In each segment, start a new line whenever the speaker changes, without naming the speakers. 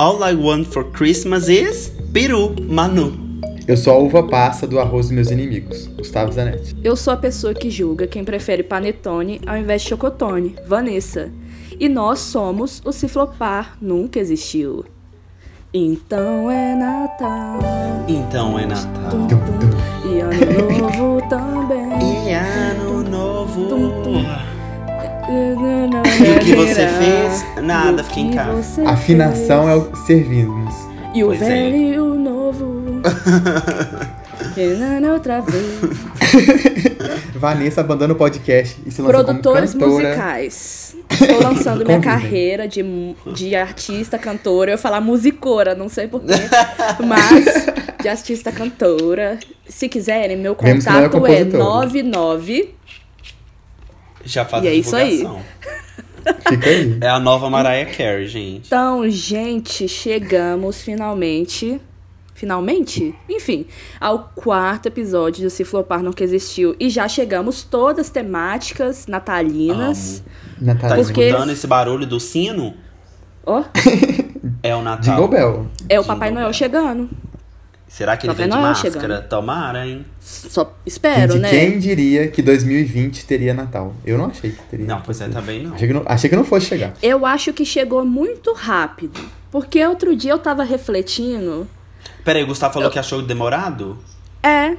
All I Want for Christmas is peru, Manu.
Eu sou a uva passa do arroz dos meus inimigos, Gustavo Zanetti.
Eu sou a pessoa que julga quem prefere panetone ao invés de chocotone, Vanessa. E nós somos o Ciflopar Nunca Existiu. Então é Natal.
Então é Natal.
Tum, tum. E ano novo também.
E ano novo.
Tum, tum.
E o que você fez? Nada, fiquei em casa.
Afinação é o servirmos.
E o
Pois é.
velho e o novo. Renana outra vez.
Vanessa abandona o podcast e se lança
Produtores
como cantora.
musicais. Estou lançando minha carreira de, de artista, cantora. Eu ia falar musicora, não sei porquê. mas de artista, cantora. Se quiserem, meu
é
contato é
compositora.
99.
Já faz
E
a
é isso aí.
divulgação.
Fica aí.
É a nova Mariah Carey, gente.
Então, gente, chegamos finalmente. Finalmente? Enfim, ao quarto episódio do Se Flopar Nunca Existiu. E já chegamos todas temáticas natalinas.
Tá
Natália.
Porque-
escutando esse barulho do sino?
Ó,
É o Natal.
Jingle Bell.
é o
Jingle
Papai Noel
Bell.
chegando.
Será que ele vem de máscara?
chegando.
Tomara, hein?
Só espero,
Gente,
né?
quem diria que 2020 teria Natal? Eu não achei que teria.
Não, pois é, também não.
Achei que não, achei que não fosse chegar.
Eu acho que chegou muito rápido. Porque outro dia eu tava refletindo.
Peraí, o Gustavo falou que achou demorado?
É,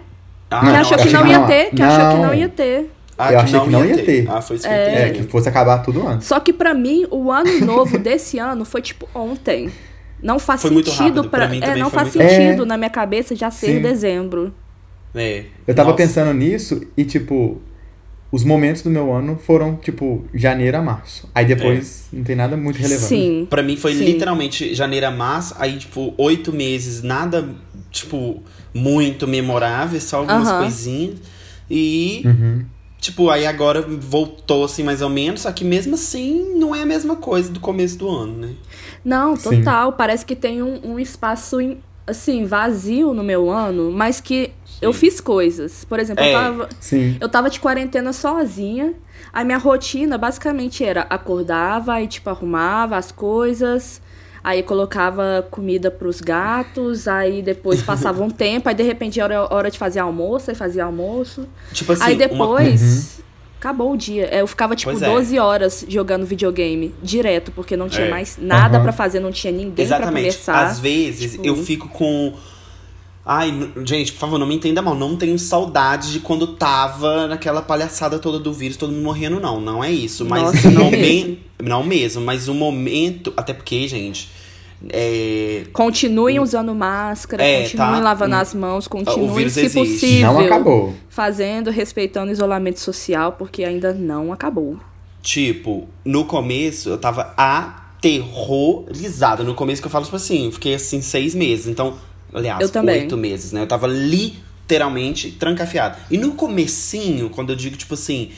Ah,
que
Não,
achou que não ia
não.
ter, que achou que não
Não.
ia ter.
Ah,
Eu achei que não ia ter.
Ah, foi isso que
É.
eu
É,
entendi.
que fosse acabar tudo antes.
Só que pra mim, o ano novo desse ano foi tipo ontem. Não faz
Foi
sentido
mim
é, não faz
muito
sentido
rápido.
na minha cabeça já ser
Sim.
dezembro.
É.
Eu tava
Nossa.
pensando nisso e, tipo, os momentos do meu ano foram, tipo, janeiro a março. Aí depois não tem nada muito relevante.
Sim.
Pra mim foi
Sim.
literalmente janeiro a março, aí, tipo, oito meses, nada, tipo, muito memorável, só algumas
Aham.
coisinhas. E,
Uhum.
tipo, aí agora voltou, assim, mais ou menos, só que mesmo assim não é a mesma coisa do começo do ano, né?
Não,
Sim.
total. Parece que tem um, um espaço, em- assim, vazio no meu ano, mas que eu fiz coisas. Por exemplo,
É.
eu tava.
Sim.
Eu tava de quarentena sozinha. A minha rotina basicamente era acordava, aí tipo arrumava as coisas, aí colocava comida pros gatos, aí depois passava um tempo, aí de repente era hora de fazer almoço, aí fazia almoço.
Tipo assim,
aí
uma-
depois acabou o dia. É, Eu ficava tipo
Pois é.
12 horas jogando videogame direto, porque não tinha
É.
mais nada
Aham.
pra fazer, não tinha ninguém
Exatamente.
pra conversar.
Às vezes
Tipo-
eu fico com. Ai, gente, por favor, não me entenda mal. Não tenho saudade de quando tava naquela palhaçada toda do vírus, todo mundo morrendo, não. Não é isso. Mas
Nossa,
não
não
bem. Não mesmo, mas o momento. Até porque, gente. É,
Continuem usando máscara,
É,
continuem
tá.
lavando
Hum.
as mãos, continuem, se
existe.
possível.
Não acabou.
fazendo, respeitando o isolamento social, porque ainda não acabou.
tipo, no começo eu tava aterrorizada. No começo que eu falo, tipo assim, eu fiquei assim seis meses. Então, aliás,
Eu também.
oito meses, né? Eu tava literalmente trancafiado. E no comecinho, quando eu digo, tipo assim,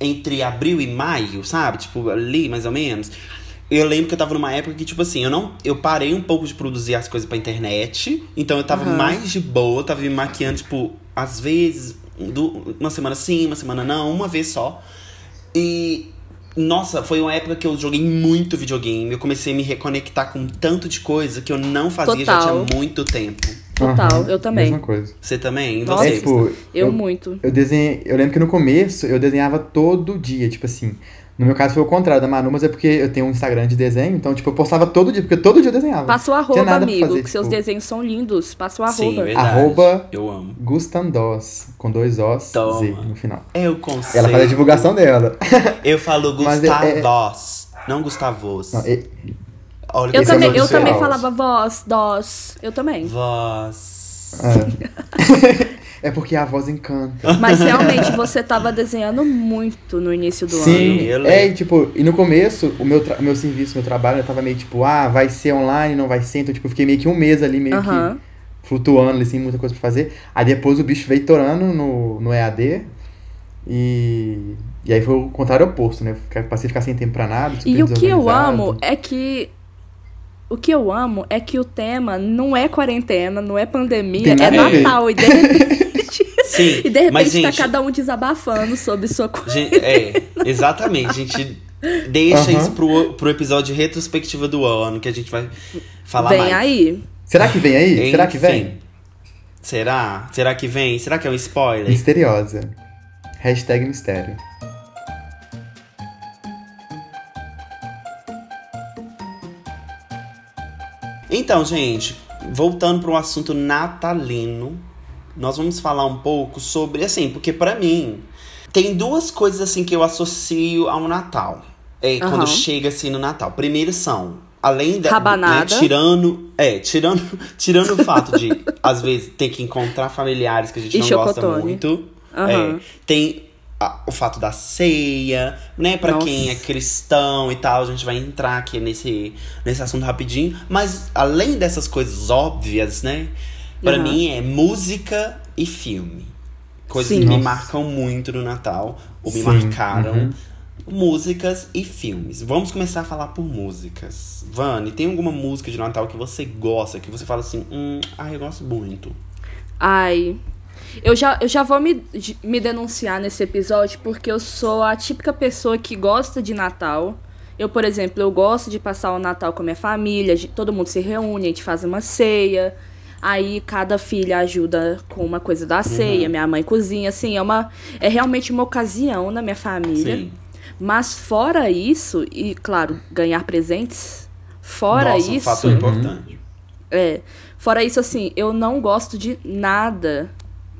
entre abril e maio, sabe? Tipo, ali mais ou menos. Eu lembro que eu tava numa época que, tipo assim, eu não. Eu parei um pouco de produzir as coisas pra internet. Então eu tava
Aham.
mais de boa, eu tava me maquiando, tipo, às vezes, du- uma semana sim, uma semana não, uma vez só. E. Nossa, foi uma época que eu joguei muito videogame. Eu comecei a me reconectar com tanto de coisa que eu não fazia já
Total.
tinha muito tempo.
Total,
Aham,
eu também.
Mesma coisa.
Você também?
Nossa.
Você?
É, tipo,
Eu,
eu,
muito.
eu desenhei. Eu lembro que no começo eu desenhava todo dia, tipo assim. No meu caso foi o contrário da Manu, mas é porque eu tenho um Instagram de desenho, então, tipo, eu postava todo dia, porque todo dia eu desenhava.
Passa o
Tinha
arroba, amigo,
fazer,
que seus
tipo,
desenhos são lindos. Passa o
Sim,
arroba.
verdade.
Arroba-
Eu amo.
Gustandós, com dois Os,
Toma.
Z no final.
Eu consigo.
Ela faz a divulgação dela.
Eu falo
é- é-
Gustavos, não Gustavos.
Não, e-
Olha
eu
é
também, eu também falava voz, dós. Eu também.
Voz.
é. é porque a voz encanta.
Mas realmente você tava desenhando muito no início do
Sim,
eu
é,
lembro.
e tipo, e no começo, o meu, meu serviço, meu trabalho, eu tava meio tipo, ah, vai ser online, não vai ser, então, tipo, eu fiquei meio que um mês ali, meio
ano.
Que flutuando, ali, sem muita coisa pra fazer. Aí depois o bicho veio torando no, no EAD, e, e aí foi o contrário oposto, né? Passei a ficar sem tempo pra nada, super
E o que eu amo é que. O que eu amo é que o tema não é quarentena, não é pandemia, é. Natal. E de repente,
Sim,
e de repente
mas
tá
gente,
cada um desabafando sobre sua coisa.
é, exatamente, gente. Deixa
Aham.
isso pro, pro episódio retrospectiva do ano, que a gente vai falar
Vem
mais.
aí.
Será que vem aí? Será que vem?
Enfim. Será? Será que vem? Será que é um spoiler?
Misteriosa. Hashtag mistério.
Então, gente, voltando para o assunto natalino, nós vamos falar um pouco sobre, assim, porque pra mim tem duas coisas assim que eu associo ao Natal. É,
Aham.
quando chega assim no Natal. Primeiro são, além da né, tirando, é, tirando, tirando o fato de às vezes ter que encontrar familiares que a gente
E
não gosta
chocotone.
muito.
Aham.
É, tem a- o fato da ceia, né? Pra
Nossa.
quem é cristão e tal, a gente vai entrar aqui nesse, nesse assunto rapidinho. Mas além dessas coisas óbvias, né? Pra
Aham.
mim é música e filme. Coisas
Sim.
que me marcam muito no Natal, ou me
Sim,
marcaram.
uhum.
Músicas e filmes. Vamos começar a falar por músicas. Vani, tem alguma música de Natal que você gosta, que você fala assim, hum, ah, eu gosto muito.
Ai. Eu já, eu já vou me, me denunciar nesse episódio porque eu sou a típica pessoa que gosta de Natal. Eu, por exemplo, eu gosto de passar o Natal com a minha família, de- todo mundo se reúne, a gente faz uma ceia. Aí cada filha ajuda com uma coisa da ceia, minha mãe cozinha, assim, é uma é realmente uma ocasião na minha família.
Sim.
Mas fora isso, e claro, ganhar presentes, fora
Nossa, um
isso,
fator importante.
é, fora isso assim, eu não gosto de nada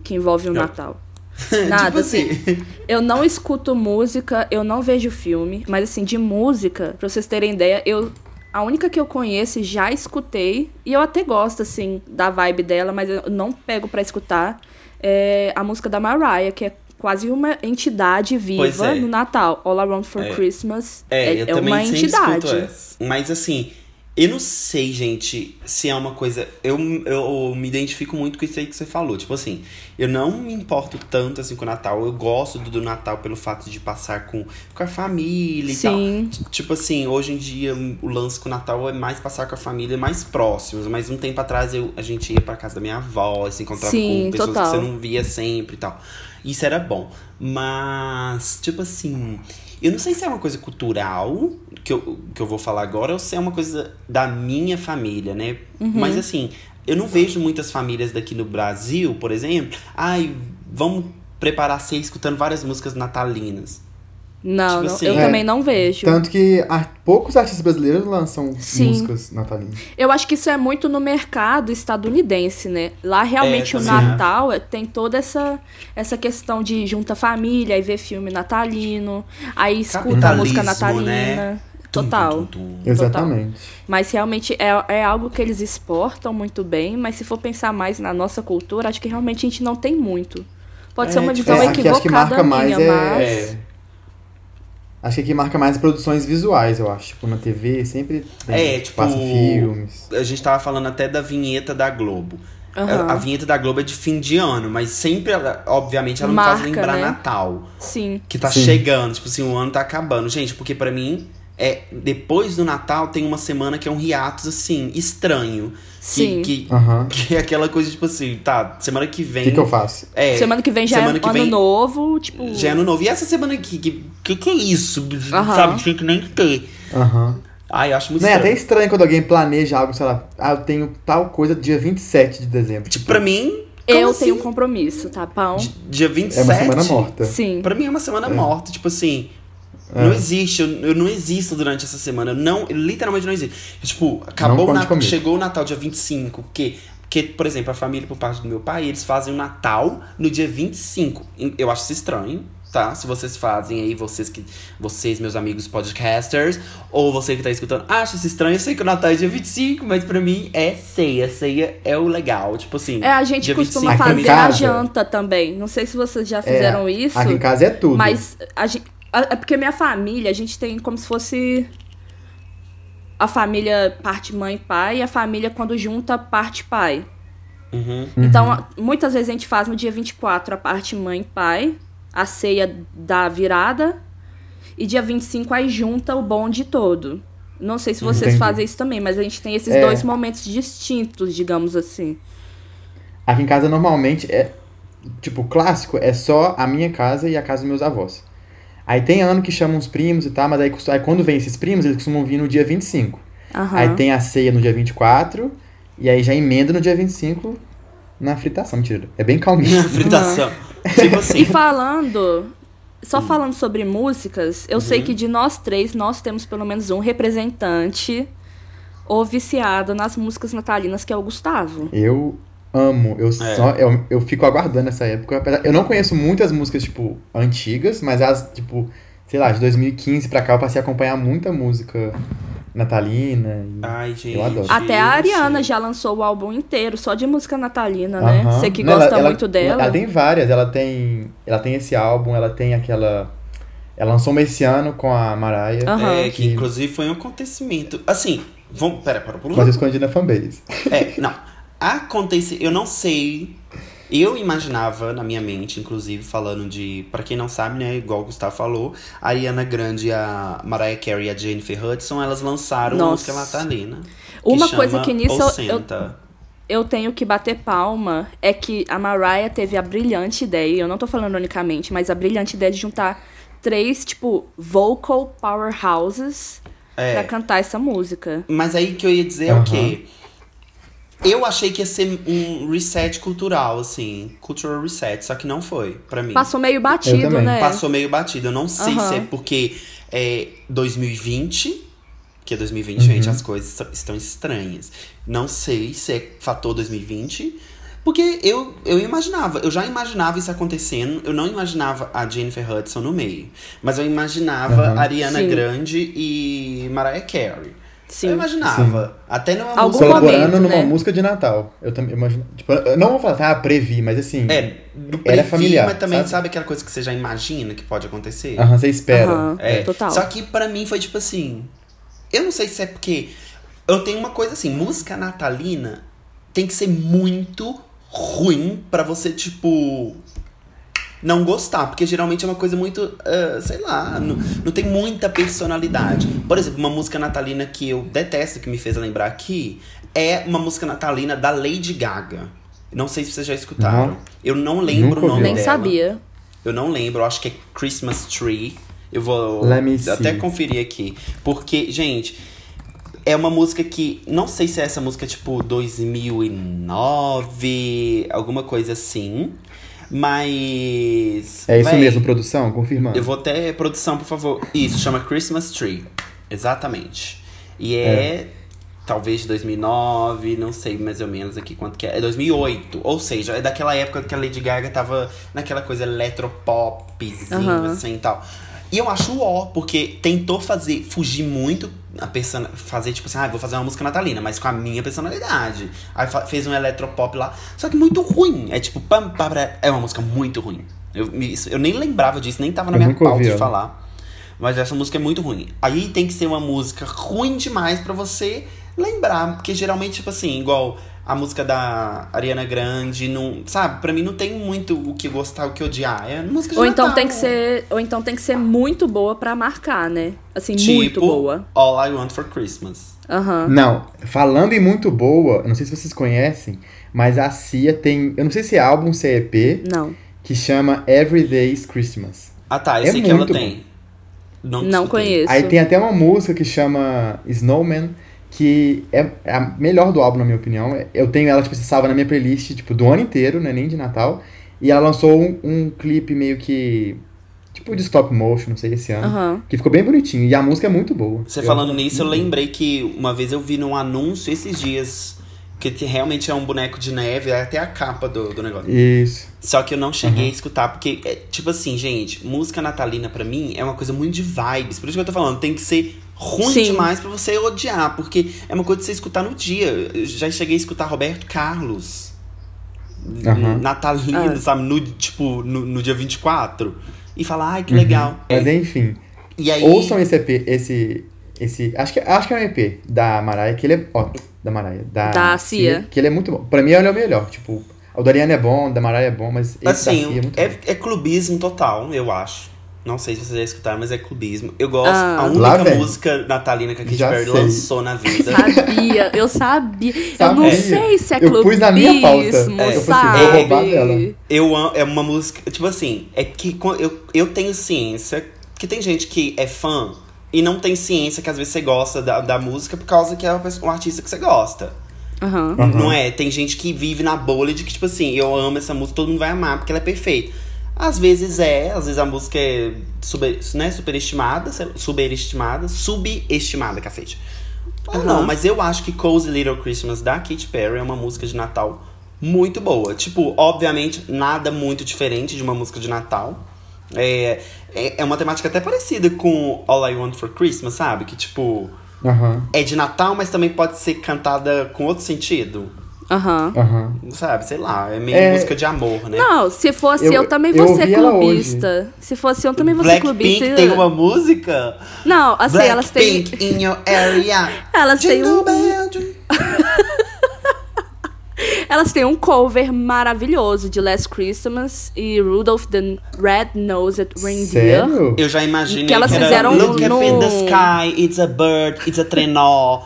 que envolve o
Não.
Natal. Nada,
tipo
assim.
assim.
Eu não escuto música, eu não vejo filme, mas assim, de música, pra vocês terem ideia, eu a única que eu conheço e já escutei, e eu até gosto, assim, da vibe dela, mas eu não pego pra escutar, é a música da Mariah, que é quase uma entidade viva
é.
no Natal. All Around for
É.
Christmas
É,
é, é uma entidade.
Mas assim, eu não sei, gente, se é uma coisa. Eu, eu me identifico muito com isso aí que você falou. Tipo assim, eu não me importo tanto assim com o Natal. Eu gosto do, do Natal pelo fato de passar com, com a família e
Sim.
tal. Tipo assim, hoje em dia o lance com o Natal é mais passar com a família mais próximos. Mas um tempo atrás eu, a gente ia pra casa da minha avó, se encontrava
Sim,
com pessoas
total.
que você não via sempre e tal. Isso era bom. Mas, tipo assim, eu não sei se é uma coisa cultural que eu, que eu vou falar agora ou se é uma coisa da minha família, né?
Uhum.
Mas assim, eu não vejo muitas famílias daqui no Brasil, por exemplo, ai, vamos preparar ceia escutando várias músicas natalinas.
Não,
Tipo
não,
assim,
eu
é,
também não vejo.
Tanto que ar- poucos artistas brasileiros lançam
Sim.
músicas natalinas.
Eu acho que isso é muito no mercado estadunidense, né? Lá realmente
É,
o Natal é- tem toda essa, essa questão de junta família, aí vê filme natalino, aí escuta a música
Capitalismo,
natalina.
né?
Total.
Tum, tum, tum.
Exatamente.
Mas realmente é, é algo que eles exportam muito bem, mas se for pensar mais na nossa cultura, acho que realmente a gente não tem muito. Pode
É,
ser uma
tipo,
visão
É, aqui acho que
equivocada
marca mais
minha,
é,
mas...
É.
Acho que aqui marca mais produções visuais, eu acho. Tipo, na TV sempre tem,
É, tipo,
passa filmes.
A gente tava falando até da vinheta da Globo.
Aham.
A, a vinheta da Globo é de fim de ano, mas sempre, ela, obviamente, ela me
Marca,
faz lembrar
né?
Natal.
Sim.
Que tá
Sim.
chegando, tipo assim, o ano tá acabando. Gente, porque pra mim, é depois do Natal tem uma semana que é um hiatus, assim, estranho. Que-
Sim.
Que,
Aham.
que é aquela coisa, tipo assim, tá, semana que
O
vem.
que, que eu faço?
É,
Semana que vem já
semana
é
que
ano
vem-
novo, tipo...
já é ano novo. E essa semana aqui, que que, que é isso?
Aham.
Sabe, tinha que nem ter.
Aham.
Ai, eu acho muito
Não é até
estranho.
estranho quando alguém planeja algo, sei lá, ah, eu tenho tal coisa dia 27 de dezembro.
Tipo, pra mim.
Eu
assim?
tenho um compromisso, tá, pão?
Di- Dia 27.
é uma semana morta.
Sim.
Pra mim é uma semana morta. Tipo assim.
É.
Não existe, eu, eu não existo durante essa semana. Eu não, eu literalmente não existe. Tipo, acabou o Natal, chegou o Natal dia 25, porque, porque, por exemplo, a família por parte do meu pai, eles fazem o Natal no dia 25. Eu acho isso estranho, tá? Se vocês fazem aí, vocês que. Vocês, meus amigos podcasters, ou você que tá escutando, acha isso estranho. Eu sei que o Natal é dia 25, mas pra mim é ceia. Ceia é o legal. Tipo assim.
É, a gente
dia
costuma
25 pra
Aqui em
mim-
fazer a
casa-
janta também. Não sei se vocês já
É,
fizeram isso.
Aqui em casa é tudo.
Mas a gente, é porque minha família, a gente tem como se fosse a família parte mãe e pai e a família quando junta parte pai.
Uhum.
Então, a- muitas vezes a gente faz no dia 24 a parte mãe e pai, a ceia da virada, e dia 25 aí junta o bonde todo. Não sei se vocês
Entendi.
fazem isso também, mas a gente tem esses
É.
dois momentos distintos, digamos assim.
Aqui em casa normalmente é. Tipo, o clássico é só a minha casa e a casa dos meus avós. Aí tem ano que chamam os primos e tal, mas aí, aí quando vem esses primos, eles costumam vir no dia 25.
Aham.
Aí tem a ceia no dia 24, e aí já emenda no dia 25 na fritação. Mentira, é bem calminho.
Fritação. Tipo assim.
E falando, só falando sobre músicas, eu
Uhum.
sei que de nós três, nós temos pelo menos um representante ou viciado nas músicas natalinas, que é o Gustavo.
Eu amo, eu
É.
só eu, eu fico aguardando essa época. Eu não conheço muitas músicas tipo antigas, mas as tipo, sei lá, de 2015 pra cá eu passei a acompanhar muita música natalina. e-
Ai, gente.
Eu adoro.
Até a Ariana já lançou o álbum inteiro, só de música natalina, né? Você que
Não,
gosta
ela-
muito
ela,
dela.
Ela tem várias, ela tem, ela tem esse álbum, ela tem aquela ela lançou uma esse ano com a Mariah,
Aham.
É, que inclusive foi um acontecimento. Assim, vamos. Pera, pera, pera.
mas escondi na fanbase.
É, não. Acontece. Eu não sei. Eu imaginava na minha mente, inclusive, falando de. Pra quem não sabe, né? Igual o Gustavo falou, a Ariana Grande, a Mariah Carey e a Jennifer Hudson, elas lançaram uma
Nossa.
música natalina.
Uma coisa que nisso eu- eu tenho que bater palma é que a Mariah teve a brilhante ideia, eu não tô falando unicamente, mas a brilhante ideia de juntar três, tipo, vocal powerhouses
É.
pra cantar essa música.
Mas aí que eu ia dizer é
Aham.
o quê? Eu achei que ia ser um reset cultural, assim. Cultural reset, só que não foi, pra mim.
Passou meio batido, né?
Passou meio batido. Eu não sei
Aham.
se é porque é 2020, que é 2020, gente, as coisas est- estão estranhas. Não sei se é fator 2020, porque eu, eu imaginava, eu já imaginava isso acontecendo, eu não imaginava a Jennifer Hudson no meio, mas eu imaginava a Ariana
Sim.
Grande e Mariah Carey.
Sim.
Eu imaginava. Até numa
Algum
música.
momento,
Colaborando numa
né?
música de Natal. Eu também imagino, tipo, eu não vou falar, ah, previ, mas assim,
É, do
Era
previ,
familiar,
mas também
sabe?
sabe? aquela coisa que você já imagina que pode acontecer?
aham, você espera.
Aham,
É,
total.
Só que pra mim foi tipo assim. Eu não sei se é porque. Eu tenho uma coisa assim, música natalina tem que ser muito ruim pra você, tipo. Não gostar, porque geralmente é uma coisa muito, ah, sei lá, não, não tem muita personalidade. Por exemplo, uma música natalina que eu detesto, que me fez lembrar aqui, é uma música natalina da Lady Gaga. Não sei se vocês já escutaram.
Não.
Eu não lembro
Nunca
o nome.
Nem
dela.
sabia.
Eu não lembro, eu acho que é Christmas Tree. Eu vou até conferir aqui. Porque, gente, é uma música que. Não sei se é essa música tipo 2009, alguma coisa assim. Mas.
É isso
véi,
mesmo, produção? Confirmando.
Eu vou até. Produção, por favor. Isso, chama Christmas Tree. Exatamente. E é. Talvez de 2009, não sei mais ou menos aqui quanto que é. É 2008. Ou seja, é daquela época que a Lady Gaga tava naquela coisa eletropopzinho,
Aham.
assim e tal. E eu acho ó, porque tentou fazer, fugir muito, a person... fazer tipo assim, ah, vou fazer uma música natalina, mas com a minha personalidade. Aí fez um eletropop lá, só que muito ruim. É tipo, pam, pam, pam, é uma música muito ruim. Eu, isso- eu nem lembrava disso, nem tava na
Eu
minha pauta de falar. Mas essa música é muito ruim. Aí tem que ser uma música ruim demais pra você lembrar. Porque geralmente, tipo assim, igual a música da Ariana Grande, não, sabe? Pra mim não tem muito o que gostar, o que odiar. É música de
Ou então
Natal.
tem que ser, ou então tem que ser muito boa pra marcar, né? Assim,
tipo,
muito boa.
All I Want for Christmas.
Aham.
Não, falando em muito boa, não sei se vocês conhecem, mas a Cia tem, eu não sei se é álbum, se é EP,
Não.
que chama Everyday's Christmas.
Ah tá, eu
É
sei que ela tem. Não,
Não conheço.
Aí tem até uma música que chama Snowman, que é é a melhor do álbum, na minha opinião. Eu tenho ela, tipo, salva na minha playlist, tipo, do ano inteiro, né, nem de Natal. E ela lançou um, um clipe meio que, tipo, de stop motion, não sei, esse ano.
Aham.
Que ficou bem bonitinho, e a música é muito boa.
Você
Eu-
falando nisso, eu lembrei que uma vez eu vi num anúncio esses dias que te- realmente é um boneco de neve, é até a capa do, do negócio.
Isso.
Só que eu não cheguei
Uhum.
a escutar, porque, é, tipo assim, gente, música natalina pra mim é uma coisa muito de vibes. Por isso que eu tô falando, tem que ser ruim
Sim.
demais pra você odiar, porque é uma coisa de você escutar no dia. Eu já cheguei a escutar Roberto Carlos.
Aham.
Natalino,
Ah.
sabe? No, tipo, no, no dia 24. E falar, ai, que
Uhum.
legal.
Mas enfim,
E aí.
ouçam esse EP, esse. Esse, acho, que, acho que é um EP da Mariah, que ele é. Ó, da Mariah. Da,
Da Cia.
Que ele é muito bom. Pra mim, ele é o melhor. Tipo, o da Ariana é bom, o da Mariah é bom, mas esse da
Assim,
Cia é muito bom.
é, é clubismo total, eu acho. Não sei se vocês já escutaram, mas é clubismo. Eu gosto.
Ah.
a única música natalina que a Katy
Já
Perry
sei.
lançou na vida.
Sabia, eu sabia. Eu não sei se é
Eu
clubismo,
pus na minha pauta. É,
eu
falei assim, vou roubar
sabe?
dela.
Eu amo, é uma música, tipo assim, é que eu, eu tenho ciência Porque tem gente que é fã e não tem ciência que às vezes você gosta da, da música por causa que é um artista que você gosta.
Aham.
Não é? Tem gente que vive na bolha de que, tipo assim, eu amo essa música, todo mundo vai amar, porque ela é perfeita. Às vezes é, às vezes a música é super, né, superestimada, superestimada, subestimada, cacete. Ou
Aham.
não, mas eu acho que Cozy Little Christmas da Katy Perry é uma música de Natal muito boa. Tipo, obviamente, nada muito diferente de uma música de Natal. É, é, é uma temática até parecida com All I Want for Christmas, sabe? Que, tipo,
Aham,
é de Natal, mas também pode ser cantada com outro sentido.
Aham.
aham.
Sabe, sei lá, é meio
É.
música de amor, né?
Não, se fosse
Eu-
eu, também
eu
vou ser
ouvi ela
clubista. Se fosse eu também vou ser
Blackpink
clubista.
tem uma música?
Não, assim, elas têm.
Blackpink in your area.
Elas têm
Jingle
um. Elas têm um cover maravilhoso de Last Christmas e Rudolph the Red-Nosed Reindeer.
Sério?
Eu já imaginei
Que elas
era
fizeram
Look
no-
up in the sky, it's a bird, it's a trenó.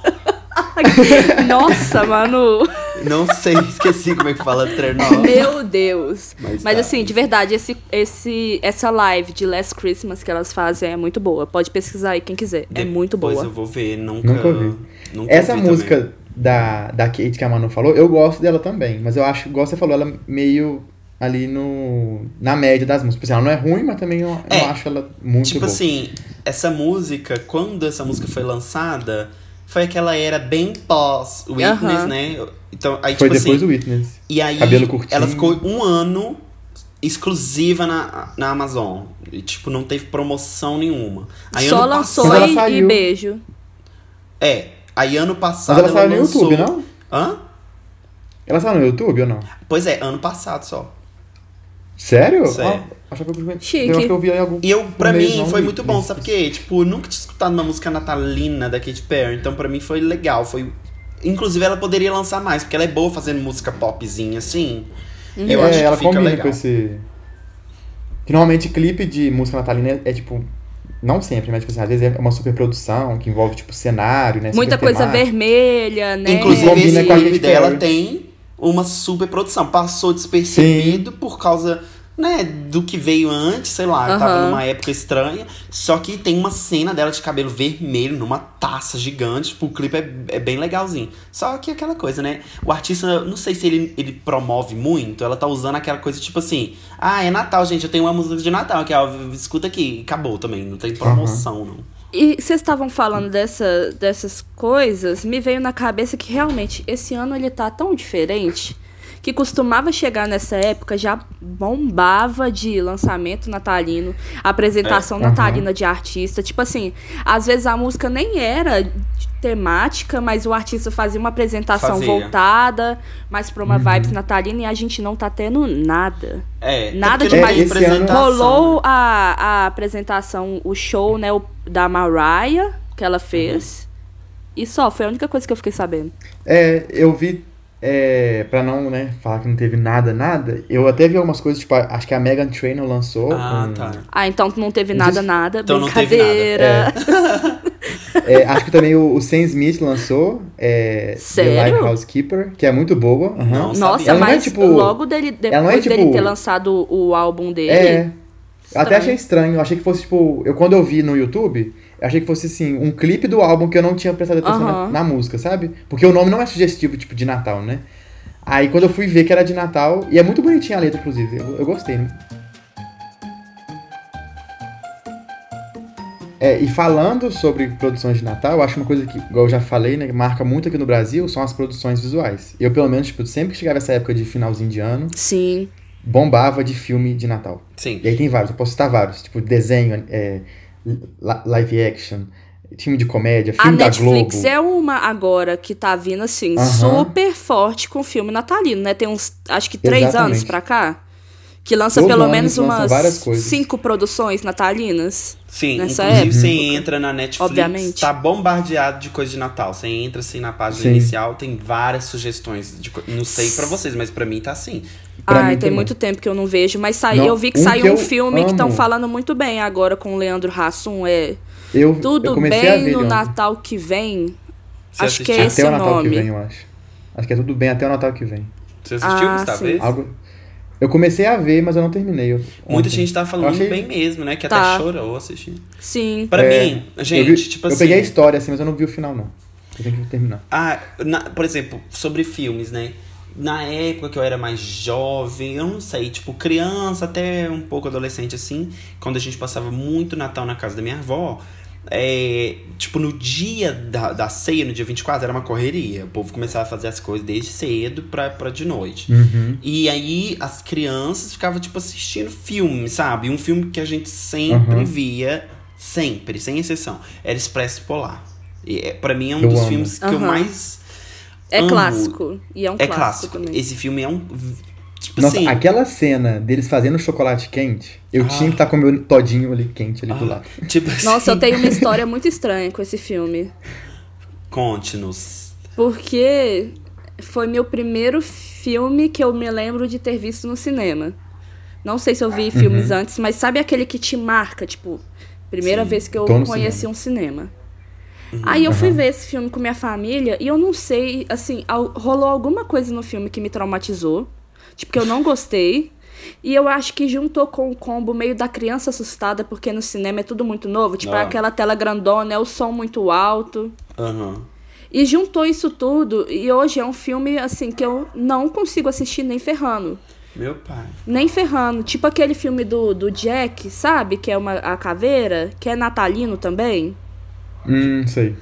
Nossa, mano.
Não sei, esqueci como é que fala trenó.
Meu Deus.
Mas
Mas,
tá.
assim, de verdade, esse, esse, essa live de Last Christmas que elas fazem é muito boa. Pode pesquisar aí quem quiser. É muito
Depois
boa.
eu vou ver, nunca,
Nunca ouvi.
nunca
Essa música
também.
da, da Kate que a Manu falou, eu gosto dela também. Mas eu acho, igual você falou, ela meio ali no na média das músicas. Tipo assim, ela não é ruim, mas também eu, eu
É,
acho ela muito
Tipo
boa.
assim, essa música, quando essa música foi lançada, foi aquela era bem pós-Witness,
Aham.
né? Então, aí,
Foi
tipo
depois
assim,
do Witness.
E aí,
Cabelo curtinho.
ela ficou um ano exclusiva na, na Amazon. E, tipo, não teve promoção nenhuma. Aí,
Só lançou
ela
e, e
saiu.
beijo.
É. Aí, ano
Mas
passado,
ela saiu no
lançou...
YouTube, não?
Hã?
Ela saiu no YouTube ou não?
Pois é, ano passado só.
Sério?
Sério.
Ah, achava que eu,
Chique.
eu acho que eu vi em algum
E eu, pra mim, foi muito bom, sabe por quê? Tipo, nunca escutado uma música natalina da Katy Perry, então pra mim foi legal, foi... Inclusive, ela poderia lançar mais, porque ela é boa fazendo música popzinha, assim. Eu
é,
acho que
ela
fica
combina
legal.
com esse. Que normalmente clipe de música natalina é, é, tipo. Não sempre, mas tipo assim, às vezes é uma super produção que envolve, tipo, cenário, né?
Muita coisa
temático.
vermelha, né?
Inclusive, esse
com a
clipe
Katy
dela tem uma super produção. Passou despercebido por causa, né, do que veio antes, sei lá, tava
Aham.
numa época estranha. Só que tem uma cena dela de cabelo vermelho numa taça gigante. Tipo, o clipe é, é bem legalzinho. Só que aquela coisa, né? O artista, não sei se ele, ele promove muito, ela tá usando aquela coisa tipo assim: ah, é Natal, gente, eu tenho uma música de Natal aqui, ó, escuta aqui. E acabou também, não tem promoção, não.
E vocês estavam falando dessa, dessas coisas, me veio na cabeça que realmente esse ano ele tá tão diferente que costumava chegar nessa época já bombava de lançamento natalino, apresentação
É,
natalina de artista. Tipo assim, às vezes a música nem era de temática, mas o artista fazia uma apresentação
Fazia.
voltada mais pra uma
Uhum.
vibes natalina e a gente não tá tendo nada.
É,
Nada
porque
de mais- Rolou
né?
a, a apresentação, o show, né, o- da Mariah, que ela fez. E só, foi a única coisa que eu fiquei sabendo.
É, eu vi. É, pra não, né, falar que não teve nada, nada, eu até vi algumas coisas, tipo, acho que a Megan Trainor lançou.
Ah,
um-
tá.
Ah, então não teve nada, nada.
Então não teve nada.
Brincadeira.
É, acho que também o, o Sam Smith lançou. É,
Sério?
The Lighthouse Keeper, que é muito boa. aham.
Não,
Nossa.
Ela não é,
mas
tipo-
logo dele, depois
ela não é,
dele
tipo-
ter lançado o álbum dele.
É. Eu até
estranho.
achei estranho. Eu achei que fosse, tipo. Eu, quando eu vi no YouTube, achei que fosse, assim, um clipe do álbum que eu não tinha prestado atenção
Aham.
na, na música, sabe? Porque o nome não é sugestivo, tipo, de Natal, né? Aí quando eu fui ver que era de Natal, e é muito bonitinha a letra, inclusive. Eu, eu gostei, né? É, e falando sobre produções de Natal, eu acho uma coisa que, igual eu já falei, né, que marca muito aqui no Brasil, são as produções visuais. Eu, pelo menos, tipo, sempre que chegava essa época de finalzinho de ano,
Sim.
bombava de filme de Natal.
Sim.
E aí tem vários, eu posso citar vários, tipo desenho, é, live action, filme de comédia,
A
filme da
Netflix
Globo.
é uma agora que tá vindo assim, super forte com filme natalino, né? Tem uns, acho que três
Exatamente.
anos pra cá. Que lança
Todo
pelo menos umas cinco produções natalinas.
Sim,
Nessa
inclusive
época.
você entra na Netflix,
Obviamente.
tá bombardeado de coisa de Natal. Você entra assim na página
Sim.
inicial, tem várias sugestões de co- Não sei pra vocês, mas pra mim tá assim.
Pra
Ai, tem
também.
muito tempo que eu não vejo, mas sai,
Não,
eu vi que
um
saiu
que
um
eu
filme que estão
amo.
falando muito bem agora com o Leandro Hassum, é
Eu, eu
Tudo
a
bem
ver
no. Natal que vem.
Você
Acho que
assistiu?
é esse
Até o
o
Natal
nome.
que vem, eu acho. Acho que é tudo bem até o Natal que vem.
Você assistiu,
Ah,
Gustavo?
Algo... Eu comecei a ver, mas eu não terminei. eu-
Muita
ontem.
gente tá falando
Eu achei-
bem mesmo, né? Que
Tá.
até chorou assistindo.
Sim.
Pra
É,
mim,
eu
gente,
vi-
tipo
eu
assim.
peguei a história, assim, mas eu não vi o final, não. Eu tenho que terminar.
Ah, na- por exemplo, sobre filmes, né? Na época que eu era mais jovem, eu não sei, tipo, criança até um pouco adolescente assim, quando a gente passava muito Natal na casa da minha avó, é, tipo, no dia da, da ceia, no dia 24, era uma correria. O povo começava a fazer as coisas desde cedo pra, pra de noite.
Uhum.
E aí as crianças ficavam, tipo, assistindo filme, sabe? Um filme que a gente sempre
Uhum.
via, sempre, sem exceção, era Expresso Polar. E, é, pra mim é um
Eu
dos
amo.
filmes que eu
Aham.
mais
É
amo.
clássico. E é um
é
clássico,
clássico.
também.
Esse filme é um. Tipo
Nossa,
assim.
aquela cena deles fazendo chocolate quente, eu
Ah.
tinha que estar com o meu todinho ali quente ali do
ah,
lado.
tipo assim,
Nossa, eu tenho uma história muito estranha com esse filme.
Conte-nos.
Porque foi meu primeiro filme que eu me lembro de ter visto no cinema. Não sei se eu vi filmes antes, mas sabe aquele que te marca, tipo, primeira
Sim,
vez que eu conheci um cinema. Aí eu fui ver esse filme com minha família e eu não sei, assim, rolou alguma coisa no filme que me traumatizou. Tipo, que eu não gostei. E eu acho que juntou com o combo meio da criança assustada, porque no cinema é tudo muito novo. Tipo,
Ah.
aquela tela grandona, é o som muito alto.
Aham.
E juntou isso tudo, e hoje é um filme, assim, que eu não consigo assistir nem ferrando.
Meu pai.
Nem ferrando. Tipo aquele filme do, do Jack, sabe? Que é uma, a caveira, que é natalino também.
Hum, sei.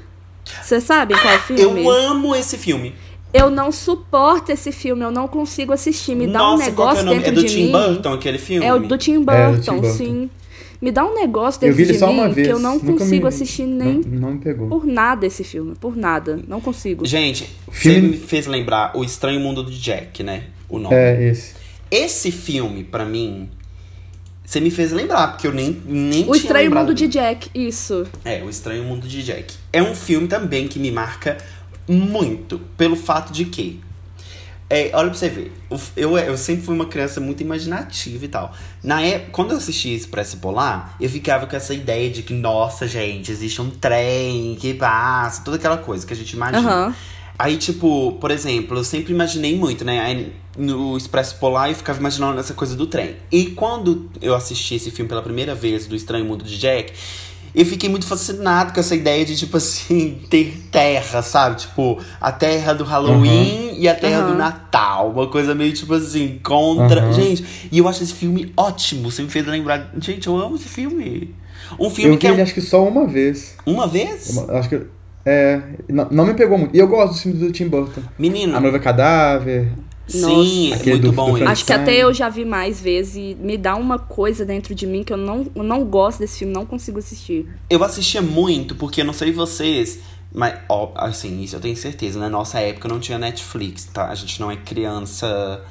Vocês sabem qual é o filme?
Eu amo esse filme.
Eu não suporto esse filme, eu não consigo assistir. Me dá
Nossa,
um
qual que é
negócio
o nome?
dentro
É do
de
Tim
mim.
Burton, aquele filme?
É o do Tim
É, do
Burton,
Tim Burton.
sim. Me dá um negócio
Eu
dentro
vi ele
de
só
mim
uma vez.
que eu não
nunca
consigo
me-
assistir nem
Não, não me pegou.
por nada esse filme. Por nada. Não consigo.
Gente,
Filme-
você me fez lembrar O Estranho Mundo do Jack, né? O nome.
É, esse.
Esse filme, pra mim, você me fez lembrar, porque eu nem, nem
O Estranho
lembrado
Mundo de. Jack, isso.
É, O Estranho Mundo de Jack. É um filme também que me marca muito, pelo fato de que. É, olha pra você ver, eu, eu sempre fui uma criança muito imaginativa e tal. Na época, quando eu assisti Expresso Polar, eu ficava com essa ideia de que, nossa, gente, existe um trem que passa, toda aquela coisa que a gente imagina.
Aham.
Aí, tipo, por exemplo, eu sempre imaginei muito, né? Aí, no Expresso Polar eu ficava imaginando essa coisa do trem. E quando eu assisti esse filme pela primeira vez, do Estranho Mundo de Jack, eu fiquei muito fascinado com essa ideia de, tipo assim, ter terra, sabe? Tipo, a terra do Halloween e a terra
Aham.
do Natal. Uma coisa meio, tipo assim, contra.
Aham.
Gente, e eu acho esse filme ótimo. Você me fez lembrar. Gente, eu amo esse filme. Um
Eu
filme
vi
que é
ele acho que só uma vez.
uma vez?
Uma- Acho que. É. Não, não me pegou muito. E eu gosto dos filmes do Tim Burton.
Menino.
A Noiva Cadáver.
Sim, é
Aquele
muito
do-
bom
do.
Acho que até eu já vi mais vezes e me dá uma coisa dentro de mim que eu não, eu não gosto desse filme, não consigo assistir.
Eu assistia muito, porque eu não sei vocês, mas, ó, assim, isso eu tenho certeza. Na nossa época não tinha Netflix, tá? A gente não é criança.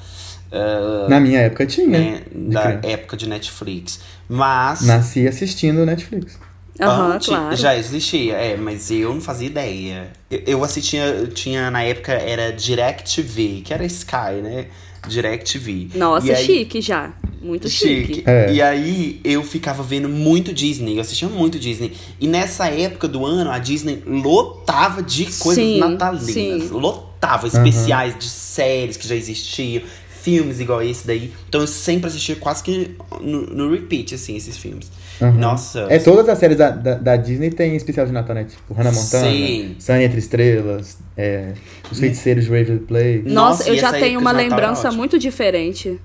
ah,
Na minha época tinha.
né, da
criança.
época de Netflix. Mas.
Nasci assistindo Netflix.
Aham,
antes-
claro.
Já existia, é, mas eu não fazia ideia. Eu, eu assistia, eu tinha na época era DirecTV, que era Sky, né? DirecTV.
Nossa,
E aí-
chique já. Muito chique.
É.
E aí eu ficava vendo muito Disney, eu assistia muito Disney. E nessa época do ano, a Disney lotava de coisas
Sim,
natalinas.
sim.
Lotava especiais de séries que já existiam, filmes igual esse daí. Então eu sempre assistia quase que no, no repeat, assim, esses filmes.
Aham.
Nossa.
É, todas as séries da, da, da Disney tem especial de Natal, né? Tipo, Hannah Montana,
Sim.
Sunny Entre Estrelas, é, Os Feiticeiros de Waverly Place.
Nossa,
Nossa,
eu já tenho uma
era
lembrança
ótima.
muito diferente.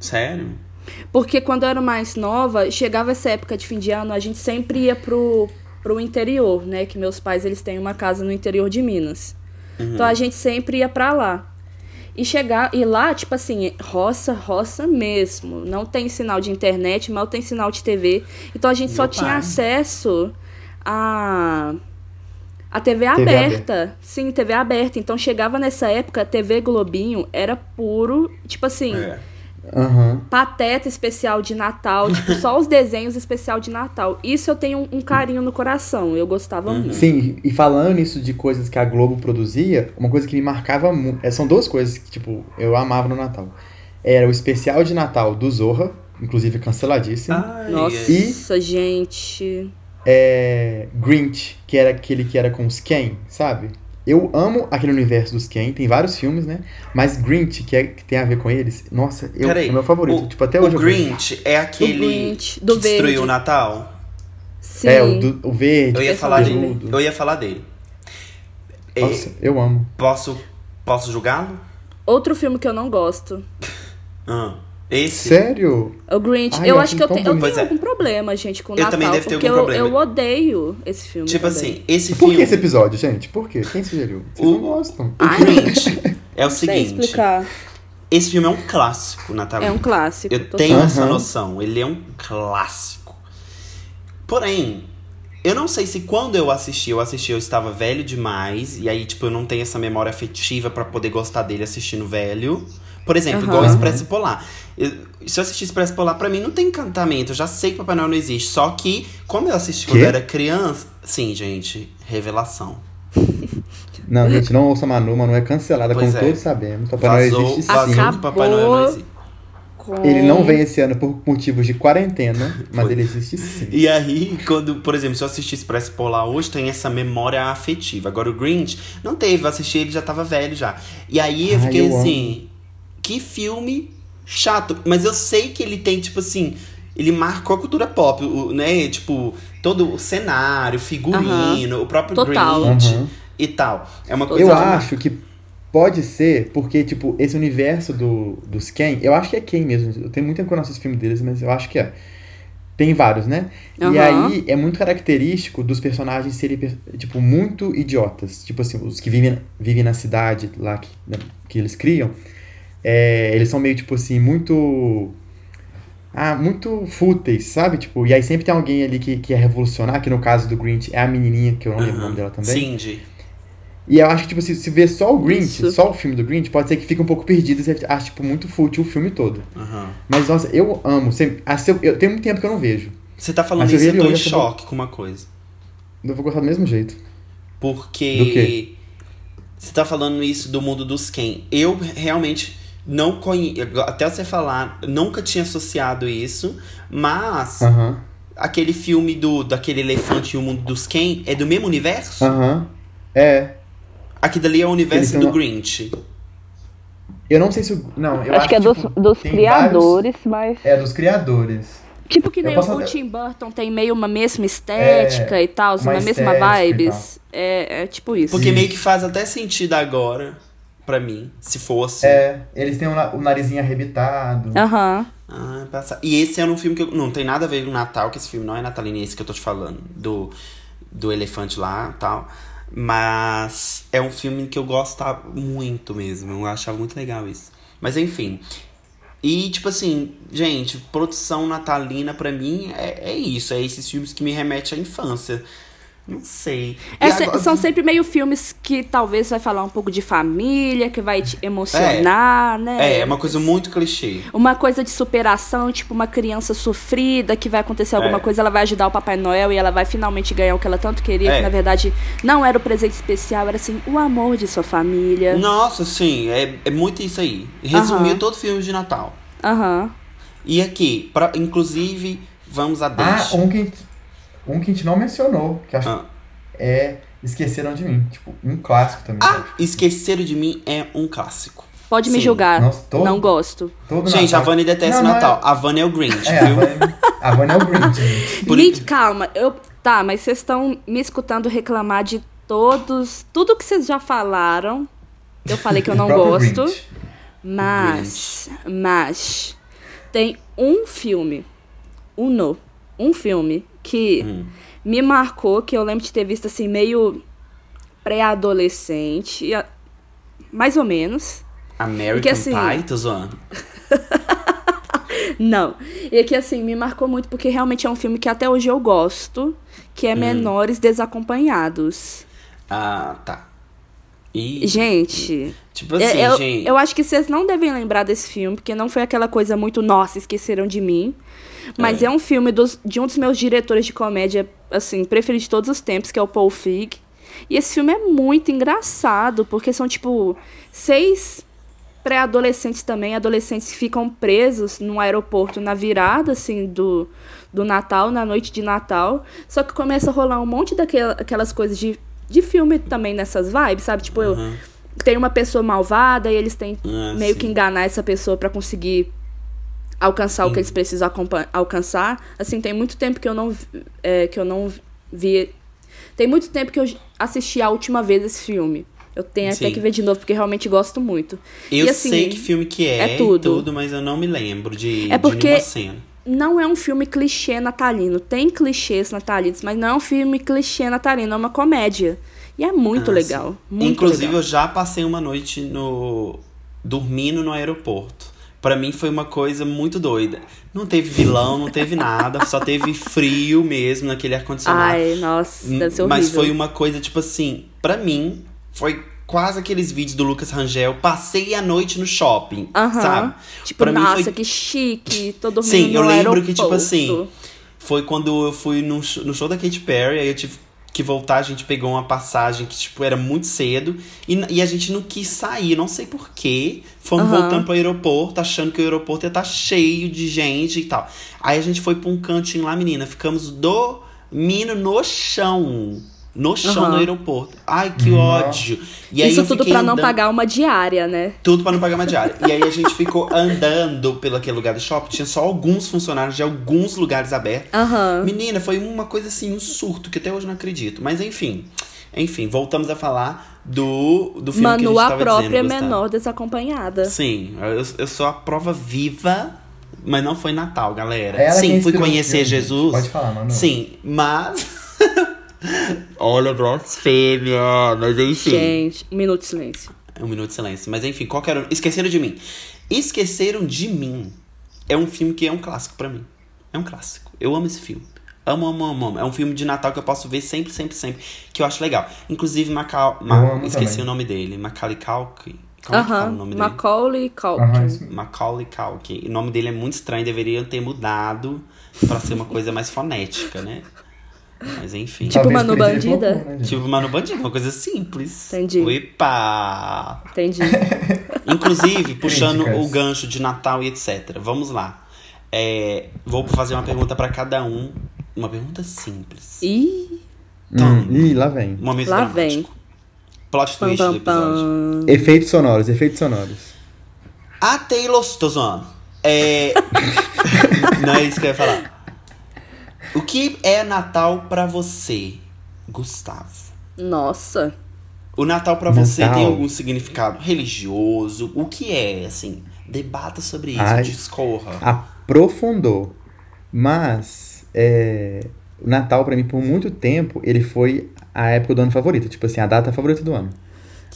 Sério?
Porque quando eu era mais nova, chegava essa época de fim de ano, a gente sempre ia pro, pro interior, né? Que meus pais, eles têm uma casa no interior de Minas. Então a gente sempre ia pra lá. E chegar, e lá, tipo assim, roça, roça mesmo. Não tem sinal de internet, mal tem sinal de TV. Então a gente só
Meu
tinha
pai.
acesso a a TV,
TV
aberta. Sim, TV aberta. Então chegava nessa época, a TV Globinho era puro, tipo assim,
É.
Aham.
pateta especial de Natal, tipo, só os desenhos especial de Natal. Isso eu tenho um, um carinho no coração, eu gostava muito.
Sim, e falando nisso de coisas que a Globo produzia, uma coisa que me marcava muito. São duas coisas que, tipo, eu amava no Natal. Era o especial de Natal do Zorra, inclusive canceladíssimo.
Ai,
Nossa, gente.
É, Grinch, que era aquele que era com os Ken, sabe? Eu amo aquele universo dos Ken, tem vários filmes, né? Mas Grinch, que, é, que tem a ver com eles, nossa, eu, é o meu favorito.
o-
tipo, até
o
hoje eu vejo.
Grinch é aquele
Grinch, do
que destruiu
verde.
o Natal?
Sim.
É, o, do- o verde,
Eu ia falar dele. Eu ia falar dele. É,
Nossa, eu amo.
posso posso julgá-lo?
Outro filme que eu não gosto.
Ah, esse?
Sério?
O Grinch.
Ai,
eu
eu
acho que eu, tenho- eu tenho
é.
algum problema, gente, com o
Eu
Natal.
também devo ter
porque
algum
eu,
problema.
eu odeio esse filme.
Tipo
também.
assim, esse
Por
filme.
que esse episódio, gente? Por quê? Quem sugeriu? Vocês
O-
não gostam.
O Grinch é o
Sei
seguinte.
explicar.
Esse filme é um clássico natalino.
É um clássico.
Eu tenho essa noção. Ele é um clássico. Porém, eu não sei se quando eu assisti, eu assisti, eu estava velho demais. E aí, tipo, eu não tenho essa memória afetiva pra poder gostar dele assistindo velho. Por exemplo, igual
Aham.
Expresso Polar. Eu- se eu assistir Expresso Polar, pra mim não tem encantamento. Eu já sei que Papai Noel não existe. Só que, como eu assisti quando eu era criança. Sim, gente, revelação.
Não, gente, não ouça Manu, Manu é cancelada,
Pois
como
é.
todos sabemos. Papai Noel
Vazou,
existe sim.
Acabou.
Papai Noel não existe.
Com-
Ele não vem esse ano por motivos de quarentena, mas ele existe sim.
E aí, quando, por exemplo, se eu assistir Expresso Polar hoje, tem essa memória afetiva. Agora o Grinch não teve, eu assisti ele já tava velho já. E aí eu
Ai,
fiquei
eu
assim, que filme chato. Mas eu sei que ele tem, tipo assim, ele marcou a cultura pop, o- né? Tipo, todo o cenário, figurino, o próprio
Total.
Grinch
Aham.
e tal. É uma coisa
Eu acho que pode ser, porque, tipo, esse universo do, dos Ken, eu acho que é Ken mesmo. Eu tenho muito tempo assisto filme deles, mas eu acho que é. Tem vários, né? E
Aham.
aí é muito característico dos personagens serem, tipo, muito idiotas. Tipo assim, os que vivem, vivem na cidade lá que, né, que eles criam, é, eles são meio, tipo assim, muito. Ah, muito fúteis, sabe? Tipo, e aí sempre tem alguém ali que, que é revolucionar, que no caso do Grinch é a menininha, que eu não lembro o nome dela também.
Cindy.
E eu acho que, tipo, se, se ver só o Grinch,
Isso.
só o filme do Grinch, pode ser que fique um pouco perdido e você ache, tipo, muito fútil o filme todo. Mas, nossa, eu amo. Sempre, se eu, eu tenho muito tempo que eu não vejo.
Você tá falando
eu
isso, eu
ele
tô em
eu
choque com uma coisa.
Eu vou gostar do mesmo jeito.
Porque.
Do quê?
Você tá falando isso do mundo dos Ken. Eu realmente não conheço. Até você falar, nunca tinha associado isso. Mas
Aham.
aquele filme do daquele elefante e o mundo dos Ken é do mesmo universo?
Aham. É.
Aqui dali é o universo do Grinch.
Eu não sei se. o- Não, eu
acho, que é dos,
tipo,
dos
tem
criadores, mas.
vários- É, dos criadores.
Tipo que nem
posso-
o Tim Burton tem meio uma mesma estética e tal,
uma
uma mesma vibes. É, é tipo isso.
Porque
Sim.
meio que faz até sentido agora, pra mim, se fosse.
É, eles têm o, na- o narizinho arrebitado.
Aham.
Ah, passa- E esse era um filme que eu- não tem nada a ver com Natal, que esse filme não é natalino, é esse que eu tô te falando, do, do elefante lá e tal. Mas é um filme que eu gostava muito mesmo, eu achava muito legal isso. Mas enfim. E, tipo assim, gente, produção natalina pra mim é, é isso, é esses filmes que me remetem à infância. Não sei.
É, se-
agora-
São sempre meio filmes que talvez vai falar um pouco de família, que vai te emocionar, né?
É, é uma coisa muito clichê.
Uma coisa de superação, tipo uma criança sofrida, que vai acontecer alguma
É.
coisa, ela vai ajudar o Papai Noel e ela vai finalmente ganhar o que ela tanto queria,
É.
que na verdade não era o presente especial, era assim, o amor de sua família.
Nossa, sim, é, é muito isso aí. Resumiu
Aham.
todo filme de Natal.
Aham.
E aqui, pra, inclusive, vamos a
Ah,
deixa.
um que, um que a gente não mencionou, que acho
Ah.
que é Esqueceram de Mim. Tipo, um clássico também.
Ah? Esqueceram de Mim é um clássico.
Pode me
Sim.
julgar.
Nossa, todo-
Não gosto.
Todo
Gente, a
Natal.
Vânia detesta
Não,
o
não
Natal. A Vânia é o Grinch,
É, a
viu?
Vânia, a Vânia é o Grinch, gente.
Por-
Gente, calma. Eu, tá, mas vocês estão me escutando reclamar de todos. Tudo que vocês já falaram. Eu falei que eu não gosto.
Grinch.
Mas. Mas. Tem um filme. Uno. Um filme que
Hum.
me marcou, que eu lembro de ter visto assim, meio pré-adolescente. Mais ou menos.
American
Porque, assim,
Pie, tô zoando.
Não. E que assim, me marcou muito porque realmente é um filme que até hoje eu gosto, que
Hum.
é Menores Desacompanhados.
Ah, tá. E,
Gente,
tipo assim,
é- eu,
gente...
eu acho que vocês não devem lembrar desse filme, porque não foi aquela coisa muito, nossa, esqueceram de mim. Mas é, um filme dos- de um dos meus diretores de comédia, assim, preferido de todos os tempos, que é o Paul Feig. E esse filme é muito engraçado, porque são, tipo, seis pré-adolescentes também, adolescentes que ficam presos num aeroporto na virada, assim, do, do Natal, na noite de Natal. Só que começa a rolar um monte daquelas coisas de de filme também nessas vibes, sabe? Tipo, eu,
Aham.
tem uma pessoa malvada e eles têm
Ah,
meio
sim.
que enganar essa pessoa pra conseguir alcançar o que eles precisam alcançar. Assim, tem muito tempo que eu não vi- é, que eu não vi. Tem muito tempo que eu assisti a última vez esse filme. Eu tenho até
Sim.
que ver de novo porque realmente gosto muito.
Eu
E, assim,
sei que filme que é,
é tudo.
tudo, mas eu não me lembro de,
É
de
porque-
nenhuma cena.
Não é um filme clichê natalino. Tem clichês natalinos, mas não é um filme clichê natalino, é uma comédia. E é muito
Ah,
legal.
sim.
Muito
Inclusive,
legal.
eu já passei uma noite no. dormindo no aeroporto. Pra mim foi uma coisa muito doida. Não teve vilão, não teve nada, só teve frio mesmo naquele ar-condicionado.
Ai, nossa, deve ser horrível.
Mas foi uma coisa, tipo assim, pra mim, foi quase aqueles vídeos do Lucas Rangel. Passei a noite no shopping, sabe?
Tipo,
Pra mim
nossa,
foi-
que chique, tô dormindo
Sim, eu lembro
aeroporto.
que, tipo assim, foi quando eu fui no, no show da Katy Perry, aí eu tive que voltar, a gente pegou uma passagem que, tipo, era muito cedo, e, e a gente não quis sair, não sei porquê. Fomos
Aham.
voltando pro aeroporto, achando que o aeroporto ia estar cheio de gente e tal. Aí a gente foi pra um cantinho lá, menina, ficamos dormindo no chão. No chão
Aham.
do aeroporto. Ai, que
Nossa.
ódio. E aí
Isso tudo pra não pagar uma diária, né?
tudo pra não pagar uma diária. E aí a gente ficou andando pelo aquele lugar do shopping. Tinha só alguns funcionários de alguns lugares abertos.
Aham.
Menina, foi uma coisa assim, um surto, que até hoje eu não acredito. Mas enfim. Enfim, voltamos a falar do, do filme que a
Manu,
gente
a
tava
própria
dizendo, Gustavo.
menor desacompanhada.
Sim, eu, eu sou a prova viva, mas não foi Natal, galera.
É ela
Sim, fui conhecer Jesus.
Pode falar, Manu.
Sim, mas. Olha, blasfêmia, mas enfim.
Gente, um minuto de silêncio.
Um minuto de silêncio. Mas enfim, qual que era? Esqueceram de mim. Esqueceram de mim é um filme que é um clássico pra mim. É um clássico. Eu amo esse filme. Amo, amo, amo, amo. É um filme de Natal que eu posso ver sempre, sempre, sempre. Que eu acho legal. Inclusive, Macau. Ma- esqueci
também.
o nome dele. Macaulay Culkin. Como é que fala o
Aham.
nome dele?
Macaulay Culkin.
Isso mesmo.
Macaulay Culkin. O nome dele é muito estranho, deveriam ter mudado pra ser uma coisa mais fonética, né? Mas enfim.
Tipo
Talvez
Manu Bandida?
flopou, né?
Tipo, Mano Bandido, uma coisa simples.
Entendi.
Epa!
Entendi.
Inclusive, puxando o gancho de Natal e etc. Vamos lá. É, vou fazer uma pergunta pra cada um. Uma pergunta simples.
Ih,
Hum, ih, lá vem.
Um momento
lá
dramático.
vem.
Plot
Pam,
twist do
pam,
episódio.
pam.
Efeitos sonoros, efeitos sonoros.
A Taylor... Tô zoando. É... Não é isso que eu ia falar. O que é Natal pra você, Gustavo?
Nossa.
O Natal pra você tem algum significado religioso? O que é, assim? Debata sobre isso,
Ai.
discorra.
Aprofundou. Mas, é, o Natal, pra mim, por muito tempo, ele foi a época do ano favorita. Tipo assim, a data favorita do ano.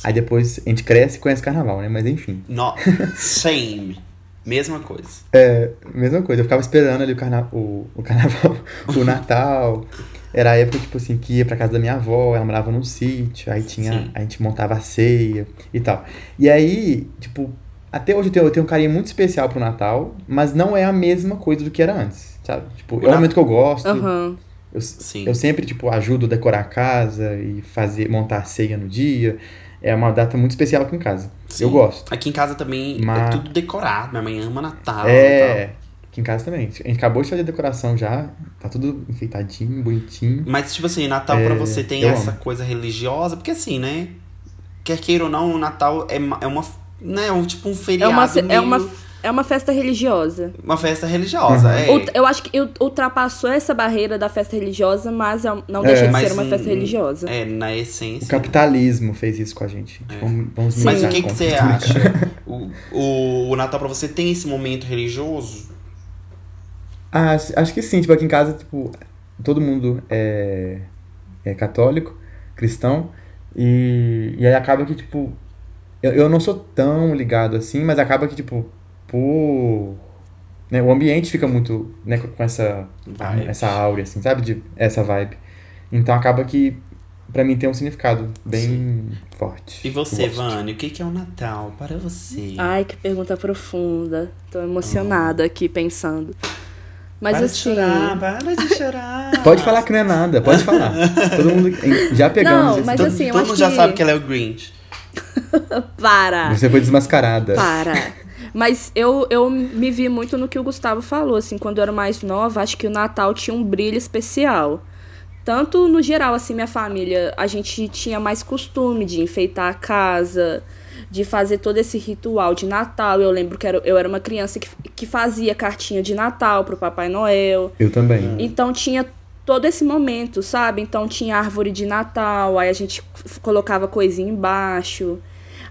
Aí depois a gente cresce e conhece carnaval, né? Mas enfim.
No... Same. Mesma coisa.
É, mesma coisa, eu ficava esperando ali o, carna o, o carnaval, o Natal. Era a época, tipo assim, que ia pra casa da minha avó, ela morava num sítio, aí tinha,
Sim.
a gente montava a ceia e tal. E aí, tipo, até hoje eu tenho, eu tenho um carinho muito especial pro Natal, mas não é a mesma coisa do que era antes, sabe? Tipo, é um momento que eu gosto,
Aham.
eu,
Sim.
eu sempre, tipo, ajudo a decorar a casa e fazer, montar a ceia no dia. É uma data muito especial aqui em casa.
Sim.
Eu gosto.
Aqui em casa também
Mas-
é tudo decorado. Minha mãe ama Natal e
É,
tal.
aqui em casa também. A gente acabou de fazer a decoração já, tá tudo enfeitadinho, bonitinho.
Mas, tipo assim, Natal pra
É,
você tem
eu
essa
amo.
coisa religiosa? Porque assim, né? Quer queira ou não, o Natal é, é uma. Né, um, tipo um
É
feriado.
uma, fe- é,
meio-
uma, é uma festa religiosa.
uma festa religiosa.
Uhum.
É.
Eu acho que ult- ultrapassou essa barreira da festa religiosa, mas é- não deixa de
Mas,
ser uma festa religiosa.
É, na
O
essência.
capitalismo fez isso com a gente. Vamos, vamos
Sim.
Mas o que, que você acha? O, o, o Natal pra você tem esse momento religioso?
Ah, acho acho que sim, tipo, aqui em casa, tipo, todo mundo é, é católico, cristão, e, e aí acaba que, tipo, eu, eu não sou tão ligado assim, mas acaba que, tipo, por... né, o ambiente fica muito, né, com essa,
Vibe.
essa áurea, assim, sabe? De, essa vibe. Então acaba que, pra mim, tem um significado bem forte.
E você. Vânia, o que, é o Natal para você?
Ai, que pergunta profunda. Tô emocionada aqui pensando. Mas
para de
assim.
chorar, para de chorar.
Pode falar que não é nada, pode falar. Todo mundo já pegamos
Não, mas
todo
assim, eu
todo
acho
mundo já
que-
sabe que ela é o Grinch.
Para!
Você foi desmascarada.
Para. Mas eu, eu me vi muito no que o Gustavo falou, assim, quando eu era mais nova, acho que o Natal tinha um brilho especial. Tanto no geral, assim, minha família, a gente tinha mais costume de enfeitar a casa, de fazer todo esse ritual de Natal. Eu lembro que era, eu era uma criança que, que fazia cartinha de Natal pro Papai Noel.
Eu também.
Então tinha todo esse momento, sabe? Então tinha árvore de Natal, aí a gente colocava coisinha embaixo.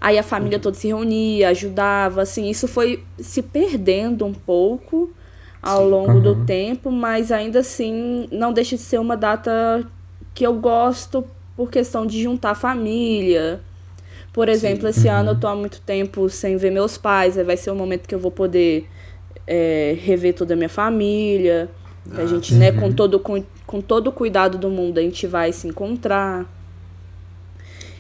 Aí a família toda se reunia, ajudava, assim, isso foi se perdendo um pouco ao Sim. longo uhum. do tempo, mas ainda assim não deixa de ser uma data que eu gosto por questão de juntar a família. Por exemplo, Sim. esse uhum. ano eu tô há muito tempo sem ver meus pais, aí vai ser o momento que eu vou poder é, rever toda a minha família. Ah, a gente, né, com todo, com, com todo o cuidado do mundo, a gente vai se encontrar.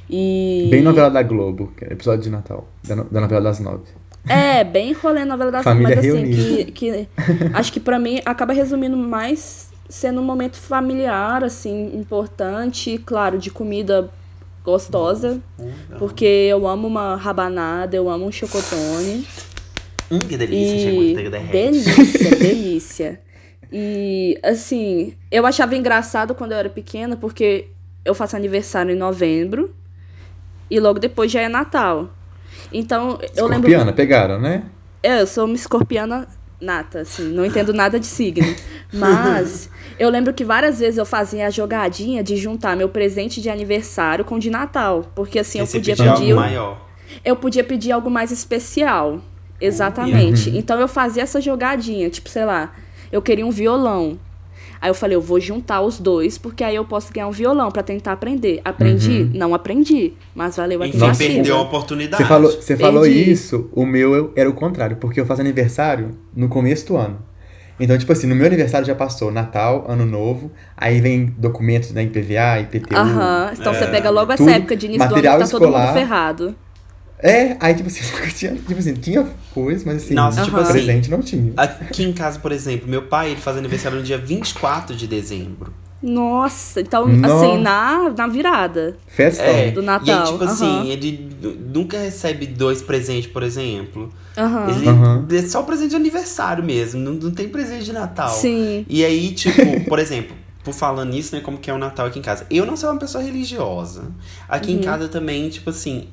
E...
Bem novela da Globo, é episódio de Natal, da, da novela das nove.
É, bem rolê novela das nove, mas assim, que, que acho que para mim acaba resumindo mais sendo um momento familiar, assim, importante, claro, de comida gostosa, porque eu amo uma rabanada, eu amo um chocotone.
Hum, que delícia, e...
Delícia, delícia. E, assim, eu achava engraçado quando eu era pequena, porque eu faço aniversário em novembro, e logo depois já é Natal. Então, eu lembro.
Escorpiana, pegaram, né?
É, eu sou uma escorpiana nata, assim, não entendo nada de signo. Mas eu lembro que várias vezes eu fazia a jogadinha de juntar meu presente de aniversário com o de Natal. Porque assim, eu podia pedir. Algo maior. Eu podia pedir algo mais especial. Exatamente. Uhum. Então eu fazia essa jogadinha, tipo, sei lá, eu queria um violão. Aí eu falei, eu vou juntar os dois, porque aí eu posso ganhar um violão para tentar aprender. Aprendi? Uhum. Não aprendi, mas valeu a
tentativa. Não perdeu a oportunidade.
Você falou, você falou isso, o meu era o contrário, porque eu faço aniversário no começo do ano. Então, tipo assim, no meu aniversário já passou Natal, Ano Novo, aí vem documentos da IPVA, IPTU.
Aham, então é, você pega logo essa época de início do ano que tá escolar, todo mundo ferrado.
É, aí tipo assim, tinha, tipo assim, tinha coisa, mas assim, Nossa, tipo assim, presente não tinha.
Aqui em casa, por exemplo, meu pai ele faz aniversário no dia 24 de dezembro.
Nossa, então assim, na, na virada.
Festa
é, do Natal. E
aí, tipo uhum. assim, ele nunca recebe dois presentes, por exemplo.
Uhum.
Ele uhum. é só presente de aniversário mesmo, não, não tem presente de Natal.
Sim.
E aí, tipo, por exemplo, por falando nisso, né, como que é o Natal aqui em casa. Eu não sou uma pessoa religiosa. Aqui uhum. em casa também, tipo assim,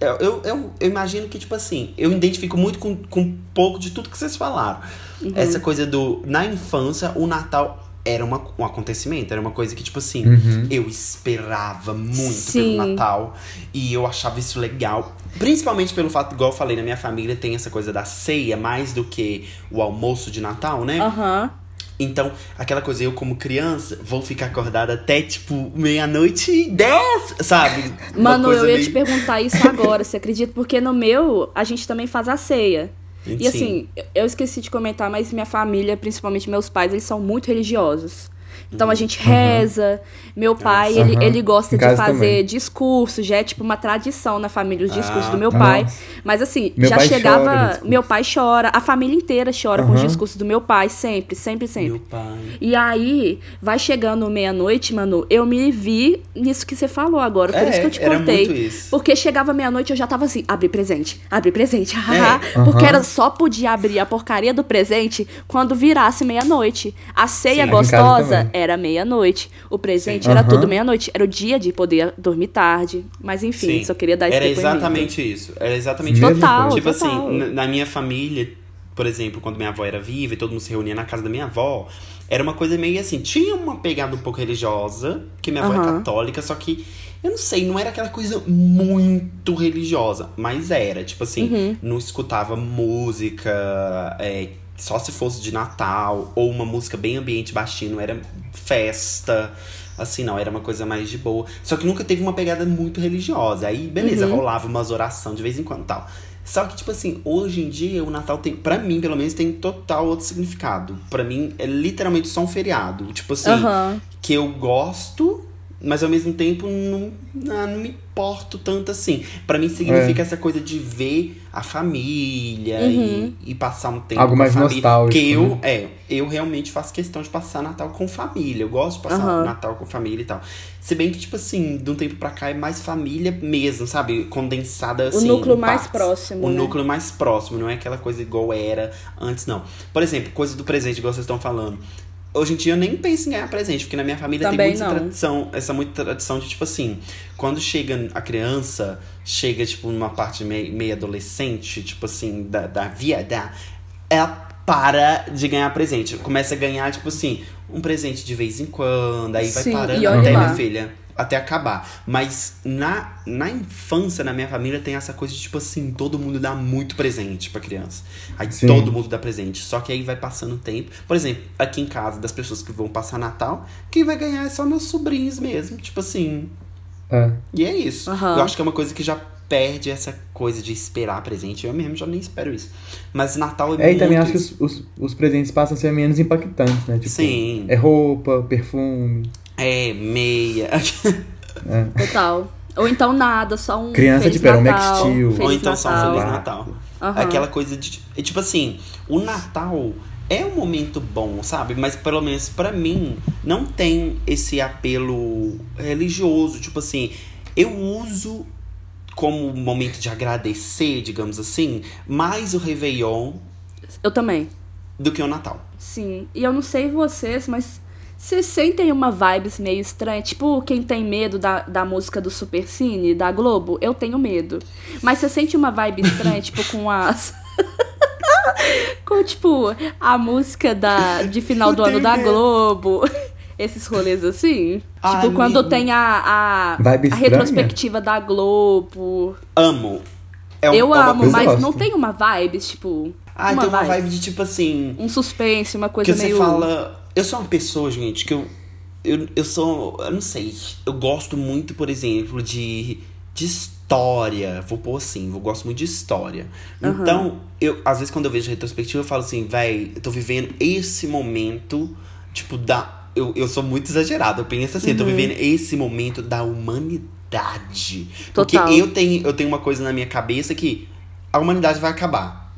eu, eu, eu, imagino que, tipo assim, eu identifico muito com, com um pouco de tudo que vocês falaram. Uhum. Essa coisa do. Na infância, o Natal era uma, um acontecimento, era uma coisa que, tipo assim, uhum. eu esperava muito Sim. pelo Natal. E eu achava isso legal. Principalmente pelo fato, igual eu falei, na minha família tem essa coisa da ceia mais do que o almoço de Natal, né?
Aham. Uhum.
Então, aquela coisa, eu como criança, vou ficar acordada até, tipo, meia-noite e dez, sabe?
Mano, eu ia meio... te perguntar isso agora, você acredita? Porque no meu, a gente também faz a ceia. E Sim. assim, eu esqueci de comentar, mas minha família, principalmente meus pais, eles são muito religiosos. Então a gente uhum. reza. Meu pai, ele, uhum. ele gosta de fazer também. discurso, já é tipo uma tradição na família, os discursos ah, do meu pai. Nossa. Mas assim, meu já chegava. meu pai chora, a família inteira chora uhum. com os discursos do meu pai, sempre, sempre, sempre.
Meu pai.
E aí, vai chegando meia-noite, mano, eu me vi nisso que você falou agora. Por é, isso que eu te contei. Porque chegava meia-noite, eu já tava assim, abre presente, abre presente, haha. É. Porque era só podia abrir a porcaria do presente quando virasse meia-noite. A ceia Sim, gostosa era meia-noite. O presente Sim. era uhum. tudo meia-noite. Era o dia de poder dormir tarde. Mas enfim, Sim. só queria dar esse
Era exatamente isso. Era exatamente
total,
isso.
Tipo
total. assim, na minha família, por exemplo, quando minha avó era viva e todo mundo se reunia na casa da minha avó, era uma coisa meio assim, tinha uma pegada um pouco religiosa, que minha avó uhum. é católica, só que eu não sei, não era aquela coisa muito religiosa, mas era, tipo assim, uhum. não escutava música, é, só se fosse de Natal, ou uma música bem ambiente baixinho, era festa. Assim, não, era uma coisa mais de boa. Só que nunca teve uma pegada muito religiosa. Aí, beleza, uhum. rolava umas orações de vez em quando tal. Só que, tipo assim, hoje em dia o Natal tem, pra mim, pelo menos, tem total outro significado. Pra mim, é literalmente só um feriado. Tipo assim,
uhum.
que eu gosto, mas ao mesmo tempo não, não, não me importo tanto assim. Para mim significa é. essa coisa de ver a família uhum. e, e, passar um tempo
Algo
com
mais
a família.
nostálgico.
Que eu,
né?
é, eu realmente faço questão de passar Natal com família. Eu gosto de passar uhum. Natal com família e tal. Se bem que, tipo assim, de um tempo pra cá é mais família mesmo, sabe? Condensada assim.
O núcleo mais próximo.
O
né?
núcleo mais próximo, não é aquela coisa igual era antes, não. Por exemplo, coisa do presente, igual vocês estão falando. Hoje em dia eu nem penso em ganhar presente, porque na minha família
Também
tem muita
não.
tradição, essa muita tradição de tipo assim, quando chega a criança, chega tipo numa parte meio, meio adolescente, tipo assim, da, da vida, ela para de ganhar presente. Começa a ganhar, tipo assim, um presente de vez em quando, aí vai
Sim,
parando
e olha
até, minha filha, até acabar. Mas na, na infância, na minha família, tem essa coisa de, tipo assim, todo mundo dá muito presente pra criança. Aí
Sim.
todo mundo dá presente. Só que aí vai passando o tempo. Por exemplo, aqui em casa, das pessoas que vão passar Natal, quem vai ganhar é só meus sobrinhos mesmo. Tipo assim.
É.
E é isso.
Aham.
Eu acho que é uma coisa que já perde essa coisa de esperar presente. Eu mesmo já nem espero isso. Mas Natal é,
É, e
muito
também acho que
isso.
os, os, os presentes passam a ser menos impactantes, né? Tipo,
Sim.
É roupa, perfume.
É, meia.
É.
Total. Ou então nada, só um.
Criança,
Feliz
um
Natal,
Max Steel.
Ou então só um
Natal.
Feliz
Natal.
Natal.
Aham.
Aquela coisa de. é Tipo assim, o Natal é um momento bom, sabe? Mas pelo menos pra mim, não tem esse apelo religioso. Tipo assim, eu uso como momento de agradecer, digamos assim, mais o Réveillon
Eu também.
do que o Natal.
Sim. E eu não sei vocês, mas vocês sentem uma vibes meio estranha? Tipo, quem tem medo da, da música do Super Cine, da Globo, eu tenho medo. Mas você sente uma vibe estranha, tipo, com as. com, tipo, a música da, de final
Eu
do ano da
medo.
Globo. Esses rolês assim.
Ai,
tipo, quando tem a, a, a retrospectiva da Globo.
Amo. É um-
eu
é
amo, mas
gosto.
não tem uma vibe, tipo.
Ah,
uma
tem uma
vibe.
vibe de tipo assim.
Um suspense, uma coisa
que você
meio.
fala. Eu sou uma pessoa, gente, que eu. Eu, eu sou. Eu não sei. Eu gosto muito, por exemplo, de. De história. Vou pôr assim, eu gosto muito de história.
Aham.
Então, eu, às vezes, quando eu vejo retrospectiva, eu falo assim, véi, eu tô vivendo esse momento, tipo, da. Eu, eu sou muito exagerado. Eu penso assim, eu tô
Uhum.
vivendo esse momento da humanidade.
Total.
Porque eu tenho, eu tenho uma coisa na minha cabeça que a humanidade vai acabar.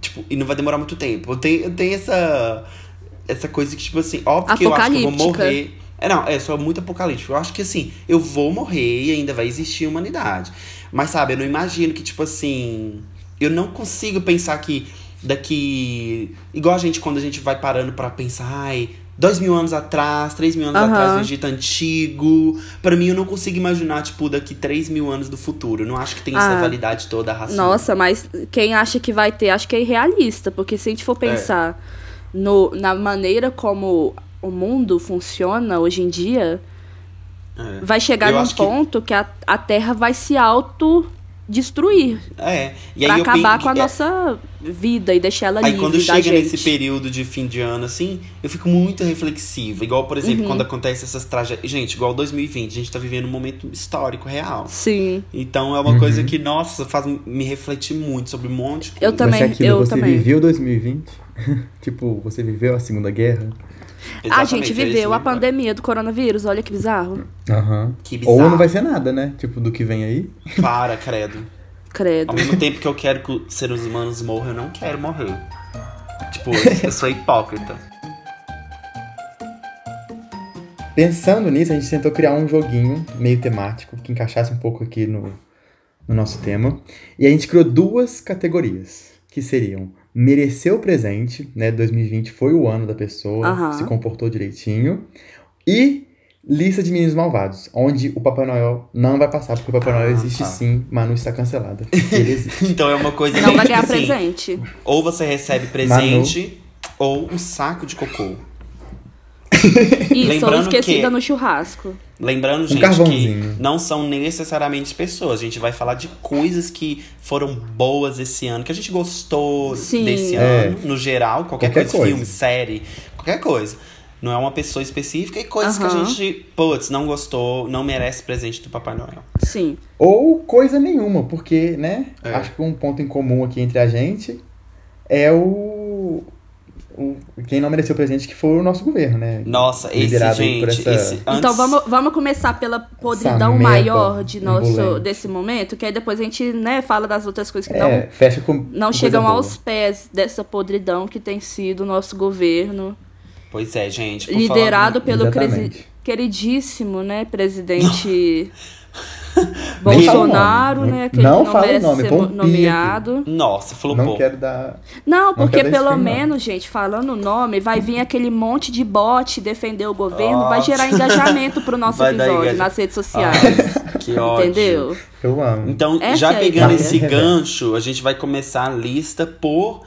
Tipo, e não vai demorar muito tempo. Eu tenho, eu tenho essa. Essa coisa que, tipo assim, óbvio que eu acho que eu vou morrer. É, não, é só muito apocalíptico. Eu acho que assim, eu vou morrer e ainda vai existir humanidade. Mas sabe, eu não imagino que, tipo assim. Eu não consigo pensar que daqui. Igual a gente, quando a gente vai parando pra pensar, ai, dois mil anos atrás, três mil anos
Aham.
atrás, o Egito antigo. Pra mim, eu não consigo imaginar, tipo, daqui três mil anos do futuro. Eu não acho que tem essa
Ah.
validade toda racional.
Nossa, mas quem acha que vai ter, acho que é irrealista, porque se a gente for
É.
no, na maneira como o mundo funciona hoje em dia,
É.
vai chegar
Eu
num
acho que-
ponto que, a, a Terra vai se autodestruir
É. E
pra
aí eu
acabar com a
é-
nossa vida e deixar ela
Aí
livre
quando
da
chega
gente.
nesse período de fim de ano, assim, eu fico muito reflexiva. Igual, por exemplo,
Uhum.
quando acontece essas tragédias. Gente, igual 2020, a gente tá vivendo um momento histórico, real.
Sim,
Então é uma coisa que, nossa, faz me refletir muito sobre um monte de
Eu
coisa.
também,
Vai ser aquilo,
eu
você
também.
viveu 2020? tipo, você viveu a Segunda Guerra?
a
Exatamente,
gente
é
viveu a pandemia do coronavírus, olha que bizarro.
Aham.
Que bizarro.
Ou não vai ser nada, né? Tipo, do que vem aí.
Para, credo.
Credo.
Ao mesmo tempo que eu quero que os seres humanos morram, eu não quero morrer. Tipo, eu- eu sou hipócrita.
Pensando nisso, a gente tentou criar um joguinho meio temático que encaixasse um pouco aqui no, no nosso tema. E a gente criou duas categorias, que seriam mereceu o presente, né? 2020 foi o ano da pessoa, se comportou direitinho. E lista de meninos malvados, onde o Papai Noel não vai passar, porque o Papai Noel
Ah,
existe
tá.
sim, Manu está cancelada. Ele existe.
Então é uma coisa
Não vai
que
ganhar
assim,
presente.
Ou você recebe presente, ou um saco de cocô.
Isso, ou
Lembrando
esquecida
que-
no churrasco.
Lembrando, gente, que não são necessariamente pessoas. A gente vai falar de coisas que foram boas esse ano, que a gente gostou
Sim.
desse
É.
ano, no geral, qualquer,
Qualquer
coisa,
coisa.
filme, série, qualquer coisa. Não é uma pessoa específica e coisas que a gente, putz, não gostou, não merece presente do Papai Noel.
Sim.
Ou coisa nenhuma, porque, né?
É.
Acho que um ponto em comum aqui entre a gente é o. o- quem não mereceu presente que foi o nosso governo, né?
Nossa, esse,
Liderado aí
gente,
essa-
esse...
Então
antes-
vamos, vamos começar pela podridão maior de nosso desse momento, que aí depois a gente, né, fala das outras coisas que
É, fecha com.
não, não
com
chegam aos pés dessa podridão que tem sido o nosso governo,
Pois é, gente. por
liderado
falar-
pelo
Exatamente.
queridíssimo, né, presidente
o
Bolsonaro, né? Aquele
Não
que não
fala o
merece
nome,
ser
pi
nomeado.
Nossa, falou
Não quero dar.
Não, porque
dar
pelo
não.
menos, gente, falando o nome, vai vir aquele monte de bot defender o governo, vai
Nossa.
gerar engajamento pro nosso
Vai
episódio
engaja-
nas redes sociais.
Ah, que ódio.
entendeu?
Eu amo.
Então,
Essa
já
é
pegando
ideia.
esse
É.
gancho, a gente vai começar a lista por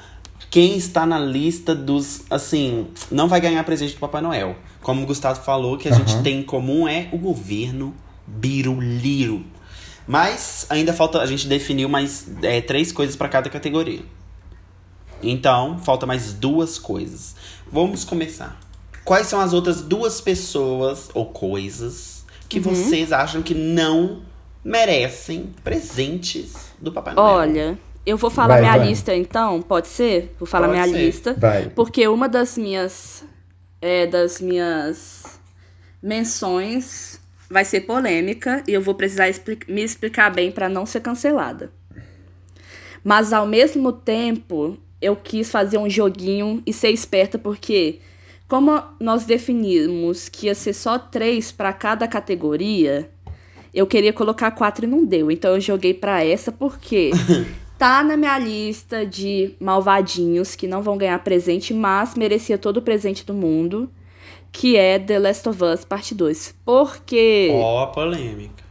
quem está na lista dos, assim, não vai ganhar presente do Papai Noel. Como o Gustavo falou, que a gente
Aham.
tem em comum é o governo biruliro. Mas ainda falta, a gente definiu mais é, três coisas para cada categoria. Então, falta mais duas coisas. Vamos começar. Quais são as outras duas pessoas ou coisas que
Uhum.
vocês acham que não merecem presentes do Papai Noel?
Olha, eu vou falar
Vai,
minha
vai.
lista então, pode ser? Vou falar
Pode
minha
ser.
lista.
Vai.
Porque uma das minhas é, das minhas menções vai ser polêmica e eu vou precisar expli- me explicar bem para não ser cancelada. Mas ao mesmo tempo, eu quis fazer um joguinho e ser esperta porque como nós definimos que ia ser só três para cada categoria, eu queria colocar quatro e não deu. Então eu joguei pra essa porque tá na minha lista de malvadinhos que não vão ganhar presente, mas merecia todo o presente do mundo, que é The Last of Us Parte 2. Porque
Ó, polêmica.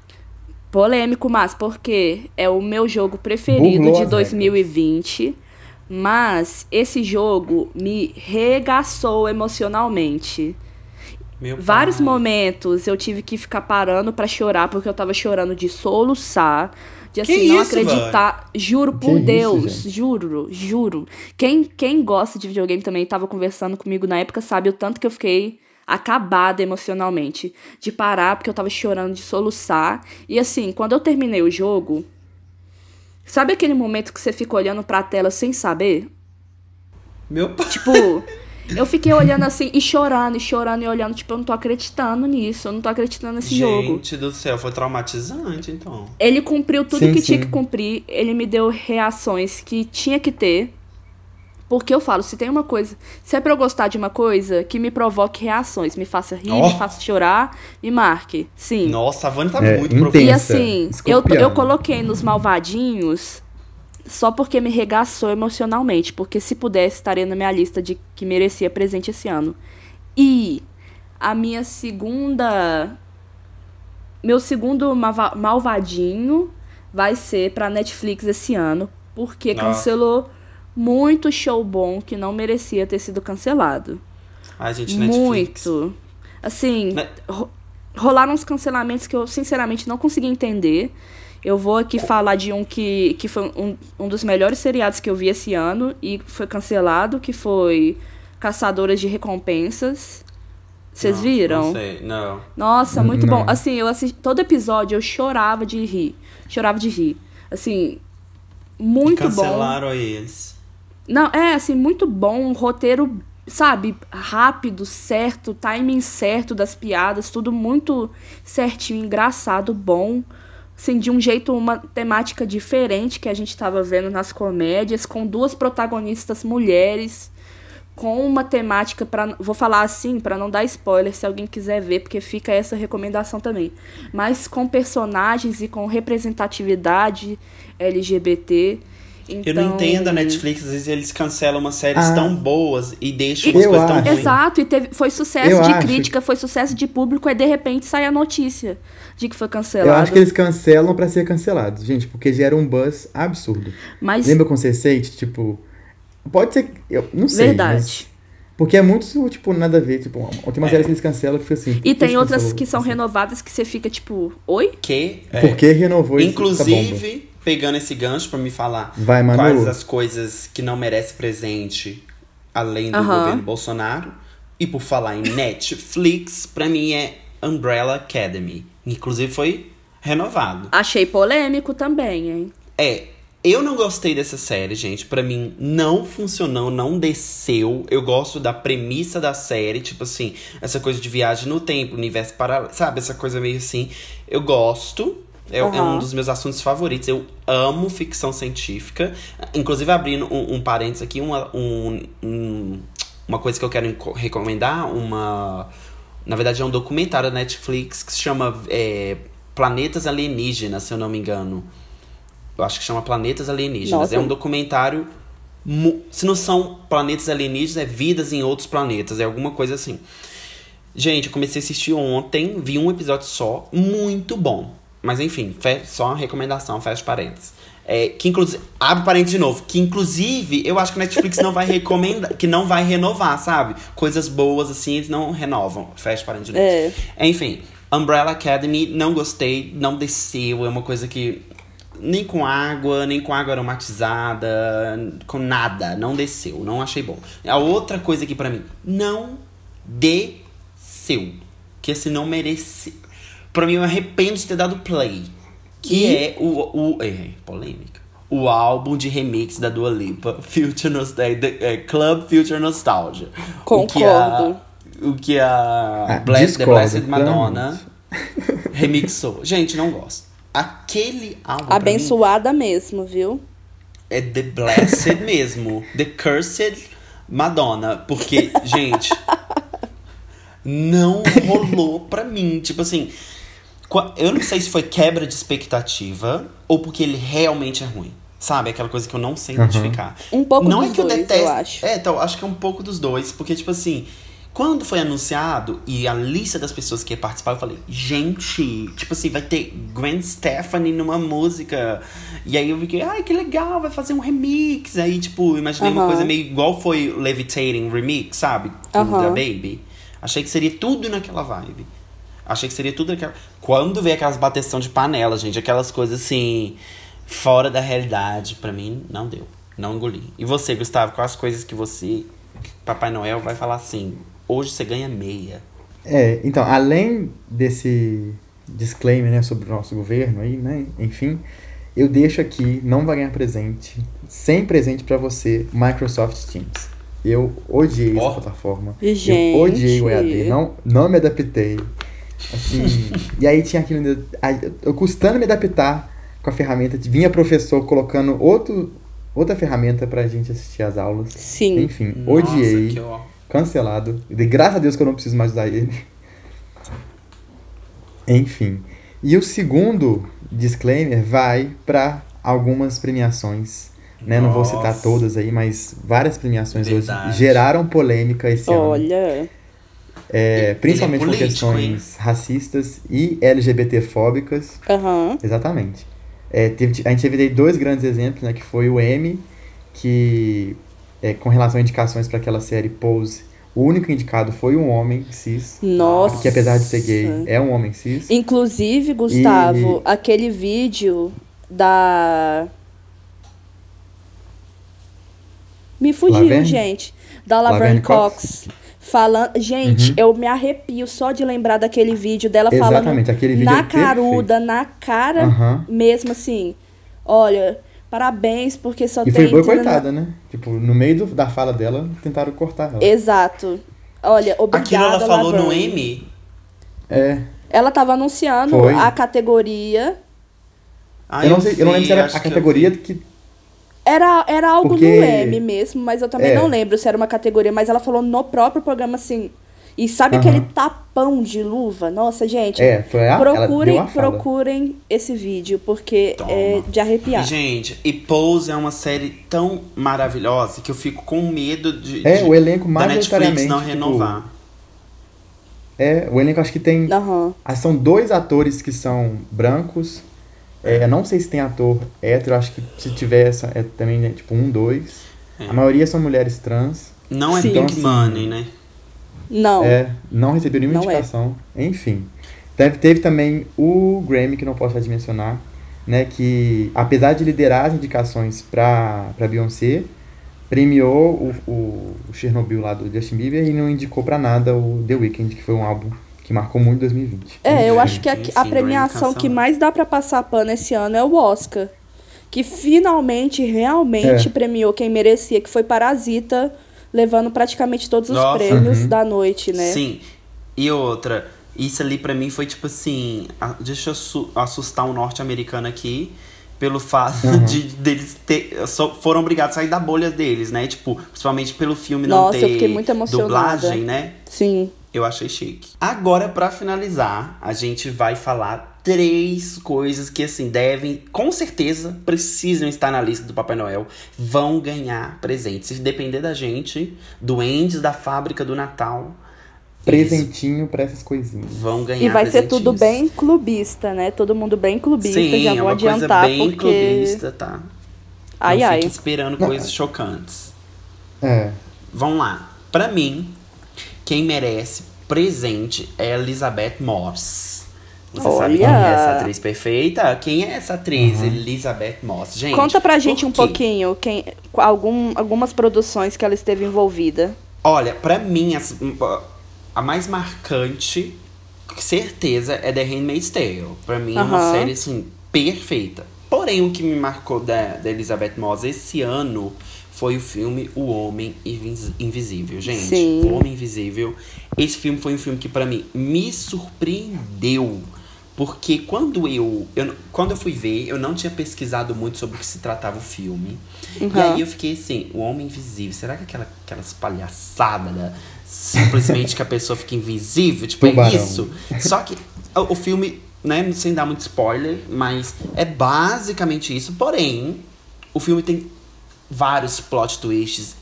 polêmico, mas porque é o meu jogo preferido
Burlou
de
as
2020. Mas esse jogo me regaçou emocionalmente.
Meu
Vários
pai.
momentos eu tive que ficar parando pra chorar, porque eu tava chorando de soluçar, de
Que
assim, não
isso,
acreditar. Juro
Que
por
isso,
Deus,
gente?
juro, juro. Quem, quem gosta de videogame também tava conversando comigo na época, sabe o tanto que eu fiquei acabada emocionalmente. De parar, porque eu tava chorando de soluçar. E assim, quando eu terminei o jogo. Sabe aquele momento que você fica olhando pra tela sem saber?
Meu pai.
Tipo, eu fiquei olhando assim e chorando, e chorando e olhando, tipo, eu não tô acreditando nisso, eu não tô acreditando nesse jogo.
Gente do céu, foi traumatizante, então.
Ele cumpriu tudo
Sim,
que tinha
sim.
que cumprir, ele me deu reações que tinha que ter. Porque eu falo, se tem uma coisa, se é pra eu gostar de uma coisa, que me provoque reações, me faça rir,
Ó.
me faça chorar, me marque. Sim.
Nossa, a Vânia tá
É,
muito
intensa.
profunda.
E assim, eu, eu coloquei nos malvadinhos só porque me regaçou emocionalmente. Porque se pudesse, estaria na minha lista de que merecia presente esse ano. E a minha segunda. Meu segundo malva- malvadinho vai ser pra Netflix esse ano. Porque
Nossa.
cancelou muito show bom que não merecia ter sido cancelado.
Ai, gente, Netflix.
Muito. Assim,
Ne-
ro- rolaram uns cancelamentos que eu sinceramente não consegui entender. Eu vou aqui falar de um que, que foi um, um dos melhores seriados que eu vi esse ano e foi cancelado, que foi Caçadoras de Recompensas. Vocês
Não,
viram?
Não sei, não.
Nossa, muito
Não.
bom. Assim, eu assisti todo episódio, eu chorava de rir. Chorava de rir. Assim, muito
e
bom.
cancelaram eles.
Não, é assim, muito bom, um roteiro, sabe, rápido, certo, timing certo das piadas, tudo muito certinho, engraçado, bom. Assim, de um jeito, uma temática diferente que a gente tava vendo nas comédias, com duas protagonistas mulheres, com uma temática para vou falar assim para não dar spoiler se alguém quiser ver, porque fica essa recomendação também. Mas com personagens e com representatividade LGBT.
Eu não
Então-
entendo a Netflix, às vezes eles cancelam umas séries
Ah.
tão boas e deixam
E-
umas
Eu
coisas tão ruins.
Exato, e teve, foi sucesso
Eu
de
acho
crítica, foi sucesso de público, aí de repente sai a notícia de que foi
Eu
cancelado.
acho que eles cancelam pra ser cancelados, gente, porque gera um buzz absurdo.
Mas,
Lembra com Sense8? Tipo, pode ser. Eu não sei.
verdade.
mas- porque é muito, tipo, nada a ver. Tipo, tem uma
É.
série que eles cancelam que fica assim.
E tem outras
cancelou?
que são
Assim,
renovadas que você fica tipo, oi?
Que, é,
Por que renovou bomba?
Inclusive, pegando esse gancho pra me falar
Vai, Manu.
quais as coisas que não merece presente além do
Aham.
governo Bolsonaro. E por falar em Netflix, pra mim é Umbrella Academy. Inclusive foi renovado.
Achei polêmico também, hein?
É, eu não gostei dessa série, gente. Pra mim, não funcionou, não desceu. Eu gosto da premissa da série, tipo assim, essa coisa de viagem no tempo, universo paralelo, sabe? Essa coisa meio assim. Eu gosto. É, é um dos meus assuntos favoritos. Eu amo ficção científica. Inclusive, abrindo um, um parênteses aqui, uma, um- um- uma coisa que eu quero recomendar, uma. Na verdade, é um documentário da Netflix que se chama é, Planetas Alienígenas, se eu não me engano. Eu acho que chama Planetas Alienígenas.
Nossa.
É um documentário. Se não são planetas alienígenas, é vidas em outros planetas, é alguma coisa assim. Gente, eu comecei a assistir ontem, vi um episódio só, muito bom. Mas enfim, só uma recomendação, fecha parênteses. É, que inclusive. Abre parênteses de novo. Que inclusive, eu acho que a Netflix não vai recomendar, que não vai renovar, sabe? Coisas boas assim, eles não renovam. Fecha parênteses de novo.
É.
Enfim, Umbrella Academy, não gostei, não desceu, é uma coisa que. Nem com água, nem com água aromatizada, com nada, não desceu, não achei bom. A outra coisa aqui pra mim, não desceu. Que assim, não merece. Pra mim, eu arrependo de ter dado play. Que
Ih.
é o. o é, polêmica. O álbum de remix da Dua Lipa, Future Nostalgia, é, Club Future Nostalgia. O que a,
Concordo.
o que a
Ah,
Bless, The Blessed Madonna remixou. Gente, não gosto. Aquele álbum pra mim,
Abençoada mesmo, viu?
é The Blessed mesmo. The Cursed Madonna. Porque, gente, não rolou pra mim. Tipo assim, eu não sei se foi quebra de expectativa ou porque ele realmente é ruim. Sabe? Aquela coisa que eu não sei
Aham.
identificar.
Um pouco
não
dos
é que eu
dois,
detesto.
eu acho.
É, então, acho que é um pouco dos dois. Porque, tipo assim, quando foi anunciado e a lista das pessoas que ia participar, eu falei, gente, tipo assim, vai ter Gwen Stefani numa música. E aí eu fiquei, ai, que legal, vai fazer um remix. Aí, tipo, imaginei uma coisa meio igual foi o Levitating Remix, sabe? Com
Aham.
Da Baby. Achei que seria tudo naquela vibe. Achei que seria tudo naquela. Quando veio aquelas bateção de panela, gente, aquelas coisas assim, fora da realidade, pra mim, não deu. Não engoli. E você, Gustavo, quais as coisas que você, que Papai Noel vai falar assim, hoje você ganha meia.
É, então, além desse disclaimer, né, sobre o nosso governo aí, né, enfim, eu deixo aqui, não vai ganhar presente, sem presente pra você, Microsoft Teams. Eu odiei
Ó.
essa plataforma.
Gente.
Eu odiei o EAD, não, não me adaptei. Assim, e aí tinha aquilo, eu custando me adaptar com a ferramenta, vinha professor colocando outro, outra ferramenta pra gente assistir as aulas.
Sim.
Enfim,
Nossa,
odiei
que ó.
cancelado. E graças a Deus que eu não preciso mais usar ele. Enfim. E o segundo disclaimer vai para algumas premiações. Né? Não vou citar todas aí, mas várias premiações
Verdade.
hoje geraram polêmica esse ano.
Olha.
É, principalmente
Ele é
por
político,
questões racistas e LGBTfóbicas.
Aham.
Exatamente. É, teve- a gente teve dois grandes exemplos, né? Que foi o M, que é, com relação a indicações para aquela série Pose, o único indicado foi um homem cis.
Nossa.
Que apesar de ser gay, é um homem cis.
Inclusive, Gustavo, aquele vídeo da. Me fugiu,
Laverne?
gente. Da Laverne,
Laverne
Cox.
Cox?
Falando. Gente,
Uhum.
eu me arrepio só de lembrar daquele vídeo dela falando
Exatamente, aquele vídeo
na
é perfeito.
caruda, na cara
Aham.
mesmo assim. Olha, parabéns, porque só
E
tem.
foi boicotada, né? Tipo, no meio do- da fala dela, tentaram cortar ela.
Exato. Olha, obrigada,
Aquilo ela falou no
Laverne.
M?
É.
Ela tava anunciando
Foi.
a categoria.
Ah,
eu, não sei, eu não lembro se era a
eu
categoria que.
Era, era algo
Porque-
no M mesmo, mas eu também
É.
não lembro se era uma categoria, mas ela falou no próprio programa assim. E sabe
Aham.
aquele tapão de luva? Nossa, gente.
É, foi a. ela
procurem, procurem esse vídeo, porque
Toma.
é de arrepiar.
E, gente, e Pose é uma série tão maravilhosa que eu fico com medo de,
É,
de-
o elenco
da Netflix não
tipo,
renovar.
É, o elenco acho que tem.
Aham.
Ah, São dois atores que são brancos. É, não sei se tem ator hétero, acho que se tiver essa, é também né, tipo um, dois.
É.
A maioria são mulheres trans.
Não é
Sim.
Big
Então, assim,
Money, né?
Não.
É, não recebeu nenhuma
Não é.
indicação. Enfim. Teve, teve também o Grammy, que não posso de mencionar, né? Que apesar de liderar as indicações pra, pra Beyoncé, premiou o, o, o Chernobyl lá do Justin Bieber e não indicou pra nada o The Weeknd, que foi um álbum que marcou muito 2020.
É, eu acho que a,
Sim,
a premiação que mais dá pra passar pano esse ano é o Oscar. Que finalmente, realmente
É.
premiou quem merecia, que foi Parasita, levando praticamente todos os
Nossa.
prêmios
Uhum.
da noite, né?
Sim. E outra, isso ali pra mim foi tipo assim. a- Deixa eu su- assustar um norte-americano aqui. Pelo fato
Uhum.
de deles ter, só foram obrigados a sair da bolha deles, né? Tipo, principalmente pelo filme não
Nossa,
ter
eu fiquei muito emocionada.
dublagem, né?
Sim.
Eu achei chique. Agora, pra finalizar, a gente vai falar três coisas que, assim, devem, com certeza, precisam estar na lista do Papai Noel. Vão ganhar presentes. Se depender da gente, duendes da fábrica do Natal.
Presentinho pra essas coisinhas.
Vão ganhar
E vai ser tudo bem clubista, né? Todo mundo bem clubista.
Sim,
já
é
vou
uma
adiantar,
coisa bem
porque.
clubista, tá?
Ai,
Não
ai.
fique esperando coisas chocantes.
É.
Vamos lá. Pra mim, quem merece presente é Elizabeth Moss. Você sabe quem é
Olha!
essa atriz perfeita? Quem é essa atriz? Elizabeth Moss. Gente,
Conta pra gente um pouquinho quem, algum, algumas produções que ela esteve envolvida.
Olha, pra mim, as- a mais marcante, certeza, é The Handmaid's Tale. Pra mim é uma série, assim, perfeita. Porém, o que me marcou da, da Elizabeth Moss esse ano foi o filme O Homem Invis- Invisível. Gente,
Sim.
O Homem Invisível. Esse filme foi um filme que, pra mim, me surpreendeu. Porque quando eu, eu, quando eu fui ver, eu não tinha pesquisado muito sobre o que se tratava o filme. E
Uhum.
aí eu fiquei assim, o Homem Invisível, será que aquela, aquelas palhaçadas, né? simplesmente que a pessoa fica invisível? Tipo, é
Tubarão.
isso? Só que o, o filme, né, sem dar muito spoiler, mas é basicamente isso. Porém, o filme tem vários plot twists,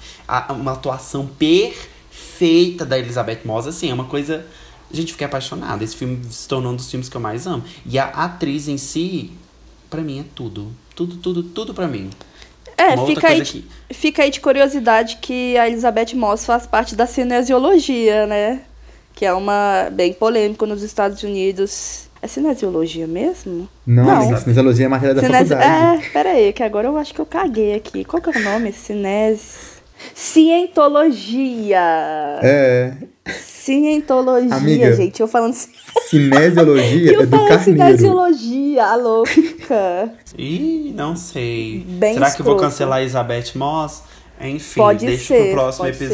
uma atuação perfeita da Elizabeth Moss, assim, é uma coisa. A gente fica apaixonado. Esse filme se tornou um dos filmes que eu mais amo. E a atriz em si, pra mim, é tudo. Tudo, tudo, tudo pra mim.
É,
Uma
fica aí,
que-
fica aí de curiosidade que a Elizabeth Moss faz parte da cinesiologia, né? Que é uma bem polêmico nos Estados Unidos. É cinesiologia mesmo?
Não,
Não.
amiga, cinesiologia é matéria da
Cinesi...
faculdade.
É, pera aí, que agora eu acho que eu caguei aqui. Qual que é o nome? Cines... Cientologia.
É.
Cientologia,
Amiga,
gente. Eu falando, ci-
Cinesiologia
eu
é do
falando
carneiro.
cinesiologia, a louca.
Ih, não sei.
Bem
Será que eu vou
escroto.
cancelar a Elizabeth Moss? Enfim,
Pode
deixa
ser,
pro próximo
pode ser.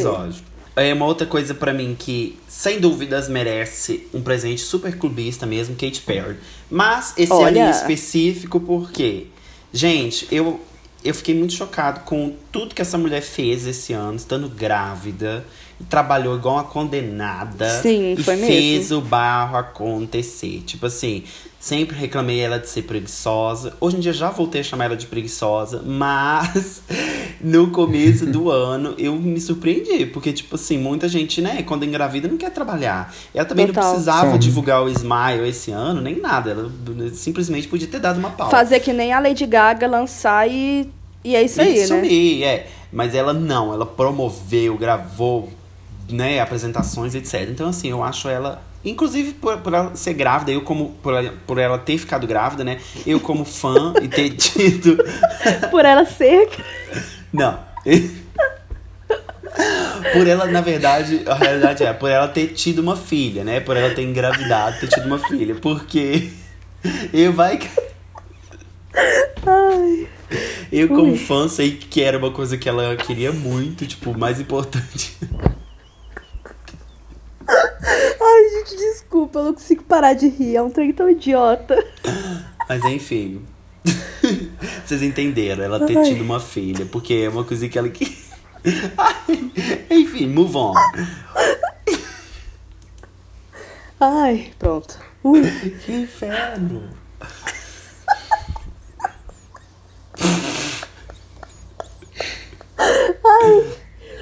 É uma outra coisa pra mim que, sem dúvidas, merece um presente super clubista mesmo, Katy Perry. Mas esse
Olha.
ano em específico, por quê? Gente, eu, eu fiquei muito chocado com tudo que essa mulher fez esse ano, estando grávida. E trabalhou igual uma condenada.
Sim,
e
foi
fez
mesmo.
o barro acontecer. Tipo assim, sempre reclamei ela de ser preguiçosa. Hoje em dia já voltei a chamar ela de preguiçosa, mas no começo do ano eu me surpreendi. Porque, tipo assim, muita gente, né, quando engravida não quer trabalhar. Ela também
Total.
não precisava
Sim.
divulgar o Smile esse ano, nem nada. Ela simplesmente podia ter dado uma pausa.
Fazer que nem a Lady Gaga lançar e, e é isso aí,
Isso
né?
aí, é. Mas ela não, ela promoveu, gravou, né, apresentações, etc. Então, assim, eu acho ela. Inclusive por, por ela ser grávida, eu como. Por ela, por ela ter ficado grávida, né? Eu como fã e ter tido.
Por ela ser.
Não. Por ela, na verdade, a realidade é, por ela ter tido uma filha, né? Por ela ter engravidado, ter tido uma filha. Porque eu vai. Eu, como
Ui.
fã, sei que era uma coisa que ela queria muito, tipo, o mais importante.
Ai, gente, desculpa, eu não consigo parar de rir. É um trem tão idiota.
Mas enfim. Vocês entenderam, ela ter
Ai.
tido uma filha, porque é uma coisa que ela que. Ai, enfim, move on.
Ai, pronto. Ui.
Que inferno.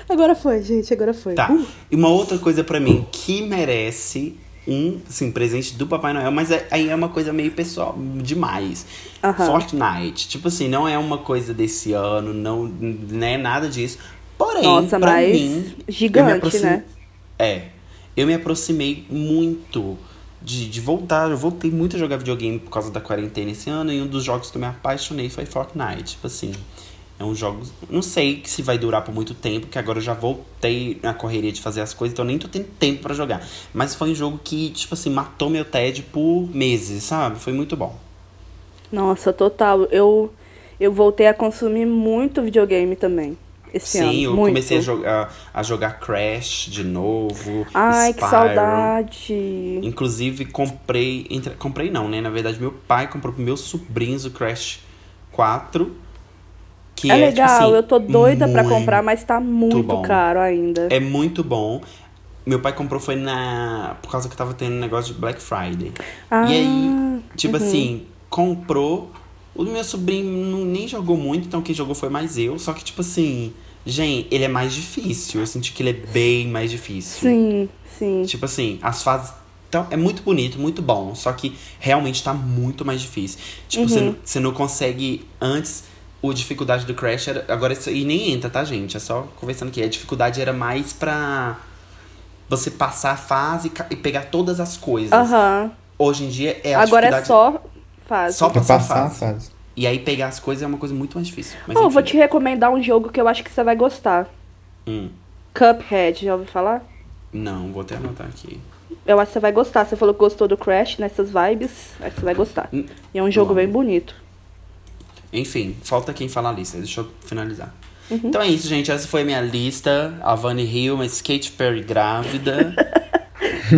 Agora foi, gente, agora foi.
Tá.
Uh,
E uma outra coisa pra mim que merece um, assim, presente do Papai Noel, mas é- aí é uma coisa meio pessoal, demais.
Aham.
Fortnite. Tipo assim, não é uma coisa desse ano, não, não é nada disso. Porém,
Nossa,
pra
mas
mim.
gigante, né?
É. Eu me aproximei muito de, de voltar. Eu voltei muito a jogar videogame por causa da quarentena esse ano. E um dos jogos que eu me apaixonei foi Fortnite. Tipo assim. É um jogo. Não sei se vai durar por muito tempo, que agora eu já voltei na correria de fazer as coisas, então eu nem tô tendo tempo pra jogar. Mas foi um jogo que, tipo assim, matou meu TED por meses, sabe? Foi muito bom.
Nossa, total. Eu, eu voltei a consumir muito videogame também. Esse ano.
Sim, eu
muito.
comecei a jogar, a jogar Crash de novo.
Ai, que
Spyro.
saudade.
Inclusive, comprei. entre- comprei não, né? Na verdade, meu pai comprou pro meus sobrinhos o Crash 4. Que
É
é,
legal,
tipo assim,
eu tô doida pra
muito-
comprar, mas tá muito
bom.
caro ainda.
É muito bom. Meu pai comprou foi na. Por causa que tava tendo um negócio de Black Friday.
Ah,
E aí, Tipo assim, comprou. O meu sobrinho não- nem jogou muito, então quem jogou foi mais eu. Só que, tipo assim, gente, ele é mais difícil. Eu senti que ele é bem mais difícil.
Sim, sim.
Tipo assim, as fases. Então, é muito bonito, muito bom. Só que realmente tá muito mais difícil. Tipo, você,
Uhum.
não consegue. Antes, o dificuldade do Crash era. Agora isso aí nem entra, tá, gente? É só conversando aqui. A dificuldade era mais pra você passar a fase e e pegar todas as coisas.
Aham.
Hoje em dia é a
Agora é
dificuldade.
só fase.
Só
Pra
passar a
passar a
fase.
fase.
E aí pegar as coisas é uma coisa muito mais difícil. Mas
Oh,
enfim.
vou te recomendar um jogo que eu acho que você vai gostar.
Hum,
Cuphead, já ouviu falar?
não, vou até anotar aqui.
Eu acho que você vai gostar. Você falou que gostou do Crash nessas vibes. Acho que você vai gostar.
Hum,
E é um jogo
Bom.
bem bonito.
Enfim, falta quem fala a lista. Deixa eu finalizar.
Uhum.
Então é isso, gente. Essa foi a minha lista. A Vanny Hill, uma Skate Perry grávida.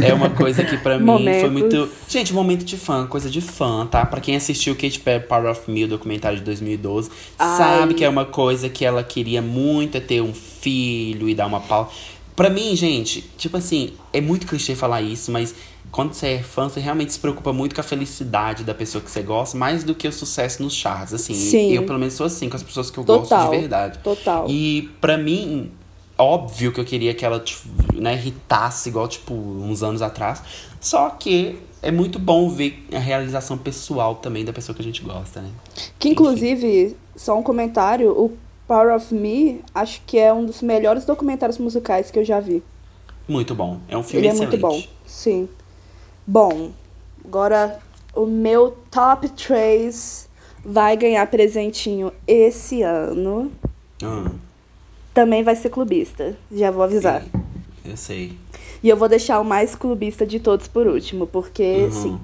é uma coisa que pra mim foi
Momentos.
muito. Gente, momento de fã, coisa de fã, tá? Pra quem assistiu Kate Perry Power of Me, o documentário de 2012,
Ai.
sabe que é uma coisa que ela queria muito é ter um filho e dar uma pau. Pra mim, gente, tipo assim, é muito clichê falar isso, mas quando você é fã, você realmente se preocupa muito com a felicidade da pessoa que você gosta, mais do que o sucesso nos charts, assim.
Sim.
Eu, pelo menos, sou assim com as pessoas que eu gosto
Total.
de verdade.
Total.
E pra mim, óbvio que eu queria que ela, tipo, né, irritasse igual, tipo, uns anos atrás. Só que é muito bom ver a realização pessoal também da pessoa que a gente gosta, né?
Que inclusive, só um comentário, o Power of Me, acho que é um dos melhores documentários musicais que eu já vi.
Muito bom. É um filme
Ele é
excelente.
muito bom. Sim. Bom, agora o meu top 3 vai ganhar presentinho esse ano.
Ah,
Também vai ser clubista. Já vou avisar.
sim. Eu sei.
E eu vou deixar o mais clubista de todos por último, porque,
Uhum.
sim.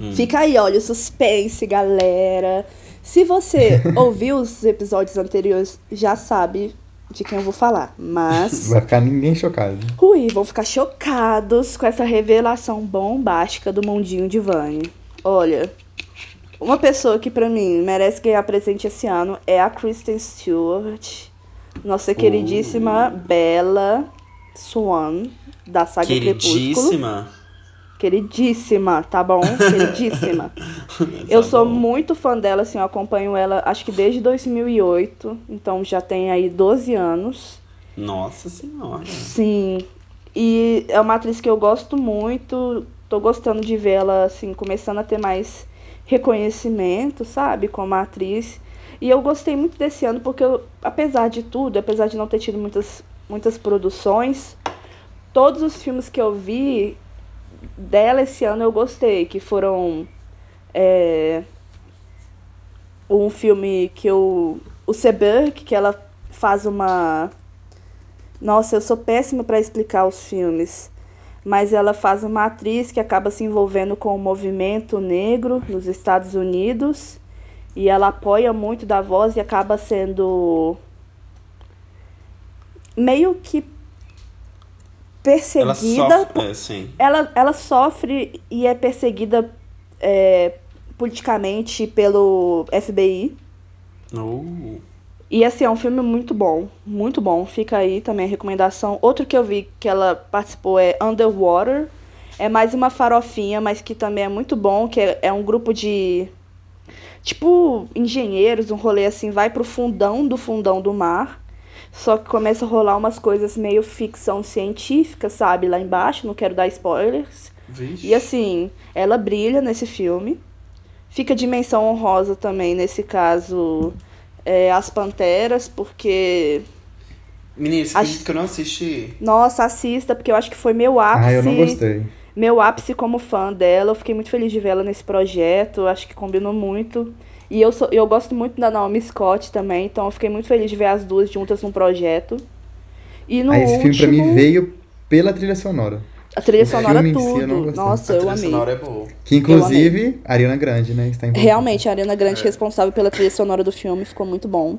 Hum.
Fica aí, olha, o suspense, galera. Se você ouviu os episódios anteriores, já sabe de quem eu vou falar. Mas.
Vai ficar ninguém chocado.
Ui, vão ficar chocados com essa revelação bombástica do mundinho de Vani. Olha, uma pessoa que pra mim merece ganhar presente esse ano é a Kristen Stewart, nossa queridíssima Bella Swan, da saga Crepúsculo.
Queridíssima.
Queridíssima, tá bom? Queridíssima. Eu
Tá
sou
bom.
muito fã dela, assim, eu acompanho ela acho que desde 2008, então já tem aí 12 anos.
Nossa senhora.
Sim. E é uma atriz que eu gosto muito. Tô gostando de vê-la, assim, começando a ter mais reconhecimento, sabe? Como atriz. E eu gostei muito desse ano porque, eu, apesar de tudo, apesar de não ter tido muitas, muitas produções, todos os filmes que eu vi dela esse ano eu gostei. Que foram. é, um filme que eu. O Seberg, que ela faz uma. Nossa, eu sou péssima para explicar os filmes. Mas ela faz uma atriz que acaba se envolvendo com o movimento negro nos Estados Unidos. E ela apoia muito da voz e acaba sendo meio que
Ela
perseguida.
sofre. É, sim.
Ela, ela sofre e é perseguida é, politicamente pelo FBI.
Uh,
E assim, é um filme muito bom, muito bom. Fica aí também a recomendação. Outro que eu vi que ela participou é Underwater. É mais uma farofinha, mas que também é muito bom, que é, é um grupo de tipo engenheiros, um rolê assim, vai pro fundão do fundão do mar. Só que começa a rolar umas coisas meio ficção científica, sabe, lá embaixo, não quero dar spoilers.
vixe.
E assim, ela brilha nesse filme. Fica dimensão honrosa também, nesse caso, é, As Panteras, porque.
Menino, você
Acho-
acredita que eu não assisti?
Nossa, assista, porque eu acho que foi meu ápice.
Ah, eu não gostei.
Meu ápice como fã dela. Eu fiquei muito feliz de vê-la nesse projeto. Acho que combinou muito. E eu, sou, eu gosto muito da Naomi Scott também, então eu fiquei muito feliz de ver as duas juntas num projeto. E no
Ah, esse filme pra
último,
mim veio pela trilha sonora.
a trilha
o
sonora
filme em si eu
tudo. Nossa,
a
eu
trilha
amei.
sonora é boa.
Que inclusive, Ariana Grande, né? Está envolvida.
Realmente, a Ariana Grande responsável pela trilha sonora do filme, ficou muito bom.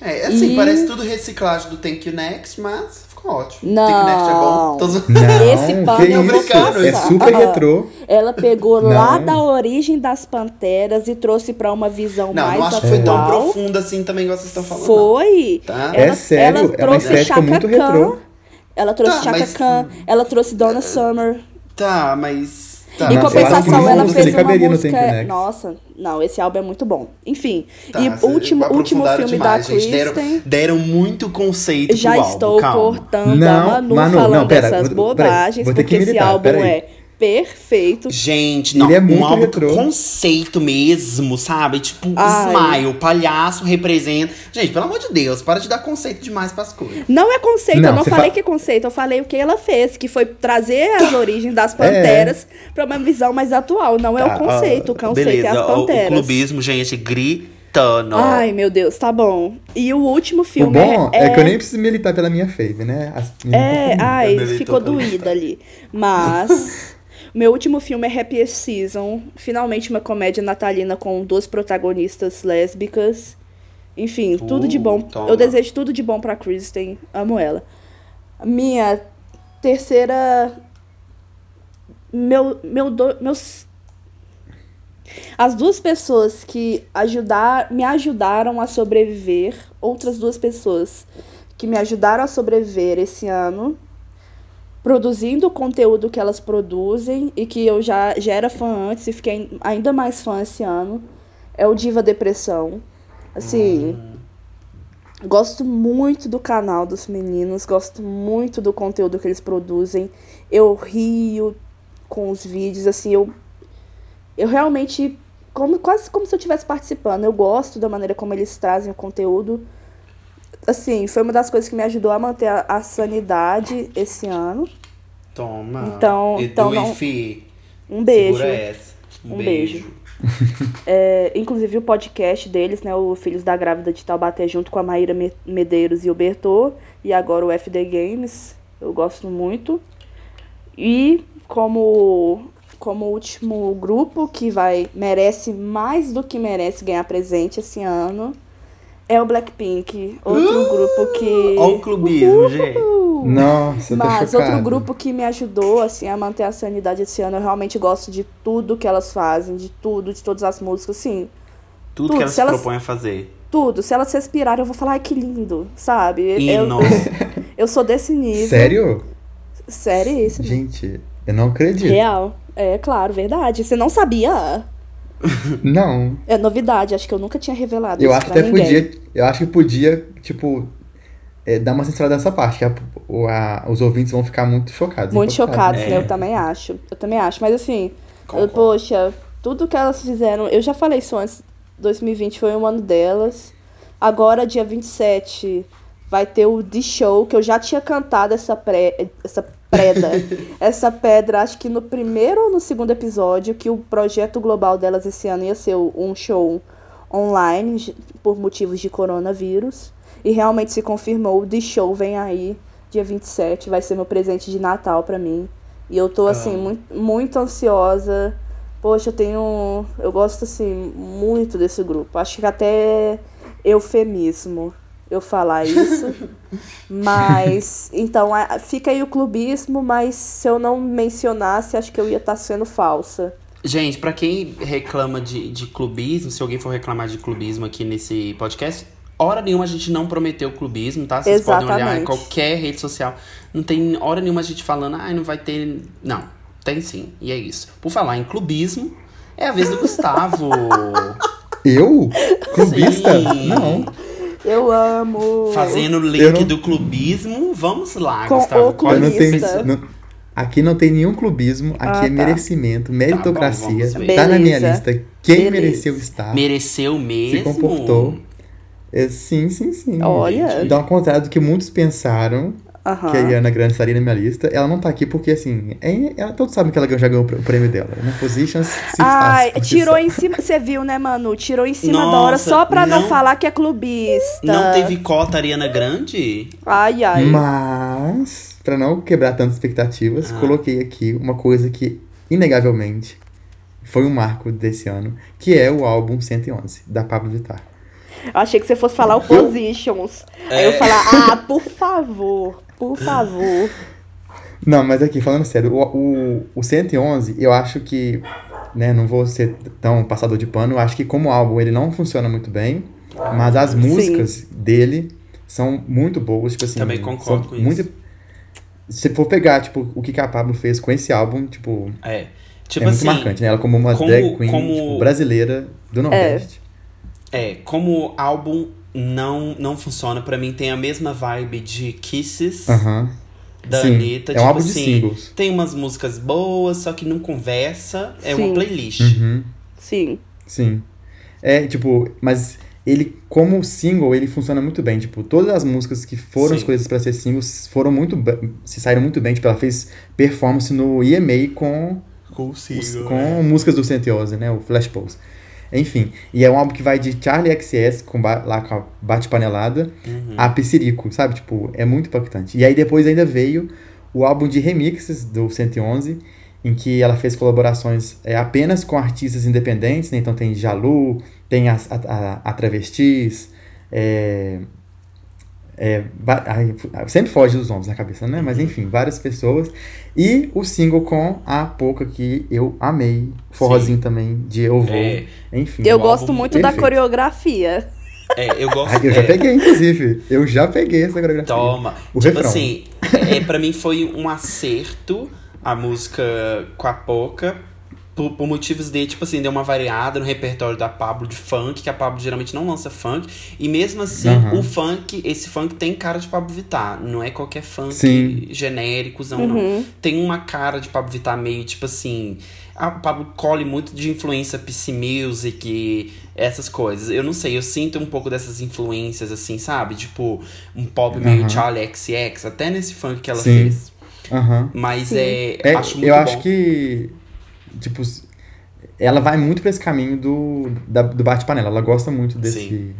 É, assim,
E-
parece tudo reciclagem do Thank You Next, mas ótimo.
Não.
É bom. Tô
Não,
Esse pano
que
eu vou
isso?
passar.
É super retrô.
Ela pegou lá
Não.
da origem das panteras e trouxe pra uma visão
Não,
mais
não acho que foi tão
atual.
profunda assim também, igual vocês estão falando.
Foi.
Tá?
É sério, é uma
trouxe
estética
Chaka
muito
Khan,
retrô.
Ela trouxe
Tá,
Chaka
mas-
Khan, ela trouxe Donna Summer.
Tá, mas. Tá,
em compensação, ela fez uma música. Nossa, não, esse álbum é muito bom. Enfim,
Tá,
e o último, último filme
demais,
da
gente. Deram,
Kristen.
deram muito conceito
Já
pro álbum,
estou
calma.
cortando
Não,
a Manu,
Manu,
falando
não, pera,
essas bobagens,
vou
porque
que
esse álbum é perfeito.
Gente, não,
Ele é muito
um álbum
retrô.
conceito mesmo, sabe? Tipo,
Ai.
Smile, palhaço representa. Gente, pelo amor de Deus, para de dar conceito demais pras coisas.
Não é conceito,
Não,
eu não falei
fa-
que é conceito, eu falei o que ela fez, que foi trazer as origens
É.
das panteras pra uma visão mais atual. Não é
Tá,
o conceito,
ó,
o conceito é
beleza,
as
o-
panteras.
O clubismo, gente, gritando.
Ai, meu Deus, tá bom. E o último
O
filme
bom é,
é,
que eu nem preciso militar pela minha fave, né? As-
É, ai, ficou doída ali. Mas. Meu último filme é Happiest Season. Finalmente uma comédia natalina com duas protagonistas lésbicas. Enfim, tudo de
Uh,
bom.
toma.
Eu desejo tudo de bom pra Kristen. Amo ela. Minha terceira. Meu. Meu. Do, meus. As duas pessoas que ajudar, me ajudaram a sobreviver, outras duas pessoas que me ajudaram a sobreviver esse ano, produzindo o conteúdo que elas produzem e que eu já, já era fã antes e fiquei ainda mais fã esse ano, é o Diva Depressão. Assim, gosto muito do canal dos meninos, gosto muito do conteúdo que eles produzem. Eu rio com os vídeos, assim, eu eu realmente como quase como se eu estivesse participando. Eu gosto da maneira como eles trazem o conteúdo. Assim, foi uma das coisas que me ajudou a manter a, a sanidade esse ano.
Toma.
Então-
Edu
então não- Um beijo.
Um,
Um
beijo.
É, inclusive o podcast deles, né? O Filhos da Grávida de Taubaté, junto com a Maíra Me- Medeiros e o Bertô. E agora o FD Games. Eu gosto muito. E como, como último grupo que vai merece mais do que merece ganhar presente esse ano é o Blackpink. Outro grupo que.
Olha o clubismo, gente.
Nossa, eu tô
Mas
chocado.
outro grupo que me ajudou assim a manter a sanidade esse ano, eu realmente gosto de tudo que elas fazem, de tudo, de todas as músicas, assim,
Tudo,
Tudo,
que elas
se elas-
propõem a fazer.
tudo. Se elas respirarem, eu vou falar, ai que lindo, sabe? Eu, eu, eu sou desse nível.
Sério?
Sério isso.
Gente, eu não acredito.
Real. É claro, verdade. Você não sabia?
Não.
É novidade, acho que eu nunca tinha revelado
Eu
isso
acho que até
ninguém.
podia. Eu acho que podia, tipo, é, dar uma censurada nessa parte, que a- a- os ouvintes vão ficar muito chocados.
Muito chocados, né? Eu também acho. Eu também acho. Mas assim, eu- poxa, tudo que elas fizeram. Eu já falei isso antes. 2020 foi um ano delas. Agora, dia 27, vai ter o The Show, que eu já tinha cantado essa, pré, essa preda. essa pedra, acho que no primeiro ou no segundo episódio, que o projeto global delas esse ano ia ser um show online, por motivos de coronavírus. E realmente se confirmou. O The Show vem aí, dia 27. Vai ser meu presente de Natal pra mim. E eu tô, assim,
Amo.
muito, muito ansiosa. Poxa, eu tenho. Eu gosto, assim, muito desse grupo. Acho que até eufemismo eu falar isso. mas. Então, fica aí o clubismo, mas se eu não mencionasse, acho que eu ia estar sendo falsa.
Gente, pra quem reclama de, de clubismo, se alguém for reclamar de clubismo aqui nesse podcast, hora nenhuma a gente não prometeu clubismo, tá? Vocês podem olhar em qualquer rede social. Não tem hora nenhuma a gente falando, ai, não vai ter. Não, tem sim. E é isso. Por falar em clubismo, é a vez do Gustavo.
Eu? Clubista?
Sim.
Não.
Eu amo.
Fazendo o link
não-
do clubismo. Vamos lá,
Com
Gustavo.
o
Eu não
Clubista.
não- aqui não tem nenhum clubismo, aqui
Ah,
é
tá.
merecimento, meritocracia.
vamos ver.
tá na minha lista. Quem
Beleza.
mereceu estar.
Mereceu mesmo?
Se comportou. É, sim, sim, sim.
Olha.
Então, ao contrário do que muitos pensaram,
Aham.
que a Ariana Grande estaria na minha lista, ela não tá aqui porque, assim, é, ela, todos sabem que ela já ganhou o prêmio dela, né? Positions se
Ai, tirou em cima. Você viu, né, Manu? Tirou em cima da
Nossa,
hora só pra não,
não-
falar que é clubista.
Não teve cota Ariana Grande?
Ai, ai.
Mas, pra não quebrar tantas expectativas,
Ah.
coloquei aqui uma coisa que, inegavelmente, foi um marco desse ano, que é o álbum 111, da Pablo Vittar.
Eu achei que você fosse falar o Positions. Aí eu
É.
falar, ah, por favor, por favor.
Não, mas aqui, falando sério, o, o, o 111, eu acho que, né, não vou ser tão passador de pano, eu acho que como álbum ele não funciona muito bem, mas as
Sim.
músicas dele são muito boas, tipo assim...
Também concordo com isso.
muito- Se for pegar, tipo, o que que a Pablo fez com esse álbum, tipo,
É. Tipo
é muito
assim,
marcante, né? Ela como uma
como-
drag queen
como-
tipo, brasileira do Nordeste.
É, como álbum não não funciona, pra mim tem a mesma vibe de Kisses
Aham.
da
Sim,
Anitta.
é um
tipo
álbum de
assim,
singles.
tem umas músicas boas, só que não conversa. É
Sim.
uma playlist.
Uhum.
Sim.
Sim. É, tipo, mas ele, como single, ele funciona muito bem. Tipo, todas as músicas que foram
Sim.
escolhidas pra ser singles foram muito bem- se saíram muito bem. Tipo, ela fez performance no EMA com, os-
Consigo.
com músicas do 111, né? O Flash Pulse. Enfim, e é um álbum que vai de Charlie XS, com lá com a bate-panelada,
Uhum.
a Pissirico, sabe? Tipo, é muito impactante. E aí depois ainda veio o álbum de remixes do 111, em que ela fez colaborações é, apenas com artistas independentes, né? Então tem Jalu, tem a, a, a- a Travestis, é, é, ai, sempre foge dos nomes na cabeça, né? Mas enfim, várias pessoas. E o single com a Poca, que eu amei. Forrozinho também, de Eu Vou.
É,
Enfim.
Eu
Um
gosto muito da
perfeito.
coreografia.
é, eu gosto.
Ah, eu já
é,
peguei, inclusive. Eu já peguei essa coreografia.
Toma.
O
tipo
refrão.
assim, é, pra mim foi um acerto a música com a Poca. Por, por motivos de, tipo assim, deu uma variada no repertório da Pablo de funk, que a Pablo geralmente não lança funk. E mesmo assim,
Aham.
o funk, esse funk tem cara de Pablo Vittar. Não é qualquer funk
Sim.
genéricozão, não.
Uhum.
Tem uma cara de Pablo Vittar meio, tipo assim... A Pablo colhe muito de influência PC Music, essas coisas. Eu não sei, eu sinto um pouco dessas influências, assim, sabe? Tipo, um pop meio
Aham.
Charlie XX, até nesse funk que ela
Sim.
fez. Mas
Sim.
é,
É,
acho muito
eu
bom.
acho que, tipo, ela vai muito pra esse caminho do, da- do bate-panela. Ela gosta muito desse,
Sim.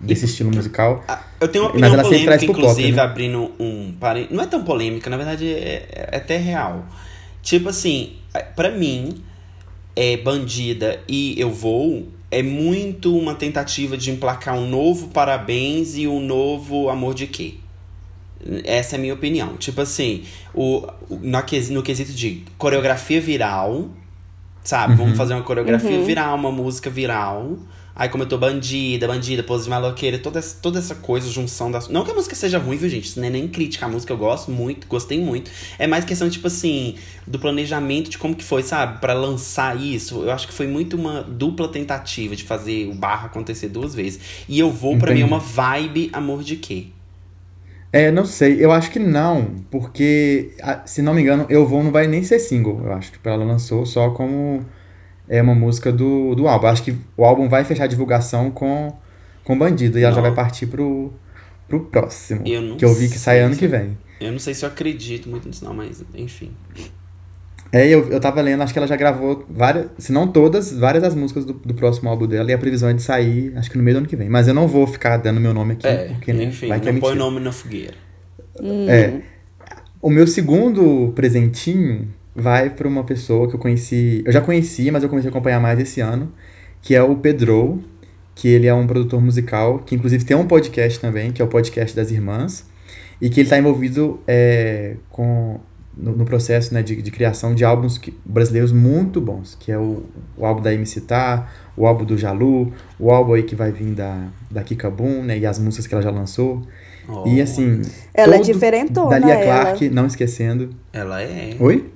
desse estilo musical.
Eu tenho uma
Mas
opinião
ela sempre
polêmica,
traz pro pop,
inclusive,
né?
abrindo um parênteses. Não é tão polêmica, na verdade é, é até real. Tipo assim, pra mim, é Bandida e Eu Vou é muito uma tentativa de emplacar um novo Parabéns e um novo Amor de Quê. Essa é a minha opinião. Tipo assim, o, o- na quesi- no quesito de coreografia viral, sabe?
Uhum.
Vamos fazer uma coreografia
Uhum.
viral, uma música viral. Aí como eu tô bandida, bandida, pose de maloqueira, toda, essa- toda essa coisa, junção das. Não que a música seja ruim, viu, gente? Isso não é nem crítica. A música eu gosto muito, gostei muito. É mais questão, tipo assim, do planejamento de como que foi, sabe? Pra lançar isso. Eu acho que foi muito uma dupla tentativa de fazer o barro acontecer duas vezes. E eu vou, pra mim, é uma vibe amor de quê?
É, não sei, eu acho que não, porque, se não me engano, Eu Vou não vai nem ser single, eu acho. Tipo, ela lançou só como é uma música do, do álbum. Acho que o álbum vai fechar a divulgação com, com Bandido, e ela já vai partir pro, pro próximo,
Eu não
que eu vi que sai ano que vem.
Eu não sei se eu acredito muito nisso, não, mas enfim.
É, eu, eu tava lendo, acho que ela já gravou várias, se não todas, várias das músicas do, do próximo álbum dela, e a previsão é de sair, acho que no meio do ano que vem. Mas eu não vou ficar dando meu nome aqui,
É,
porque
enfim,
vai que é
não põe
mentira.
nome na fogueira.
É. O meu segundo presentinho vai pra uma pessoa que eu conheci. Eu já conhecia, mas eu comecei a acompanhar mais esse ano, que é o Pedro, que ele é um produtor musical, que inclusive tem um podcast também, que é o podcast das irmãs, e que ele está envolvido é, com no, no processo né, de, de criação de álbuns que- brasileiros muito bons, que é o, o álbum da MC Tá, o álbum do Jalu, o álbum aí que vai vir da, da Kika Boom, né, e as músicas que ela já lançou. E
Oh,
assim.
Ela é diferentona,
Da Lia
ela.
Clark, não esquecendo.
Ela é.
Oi?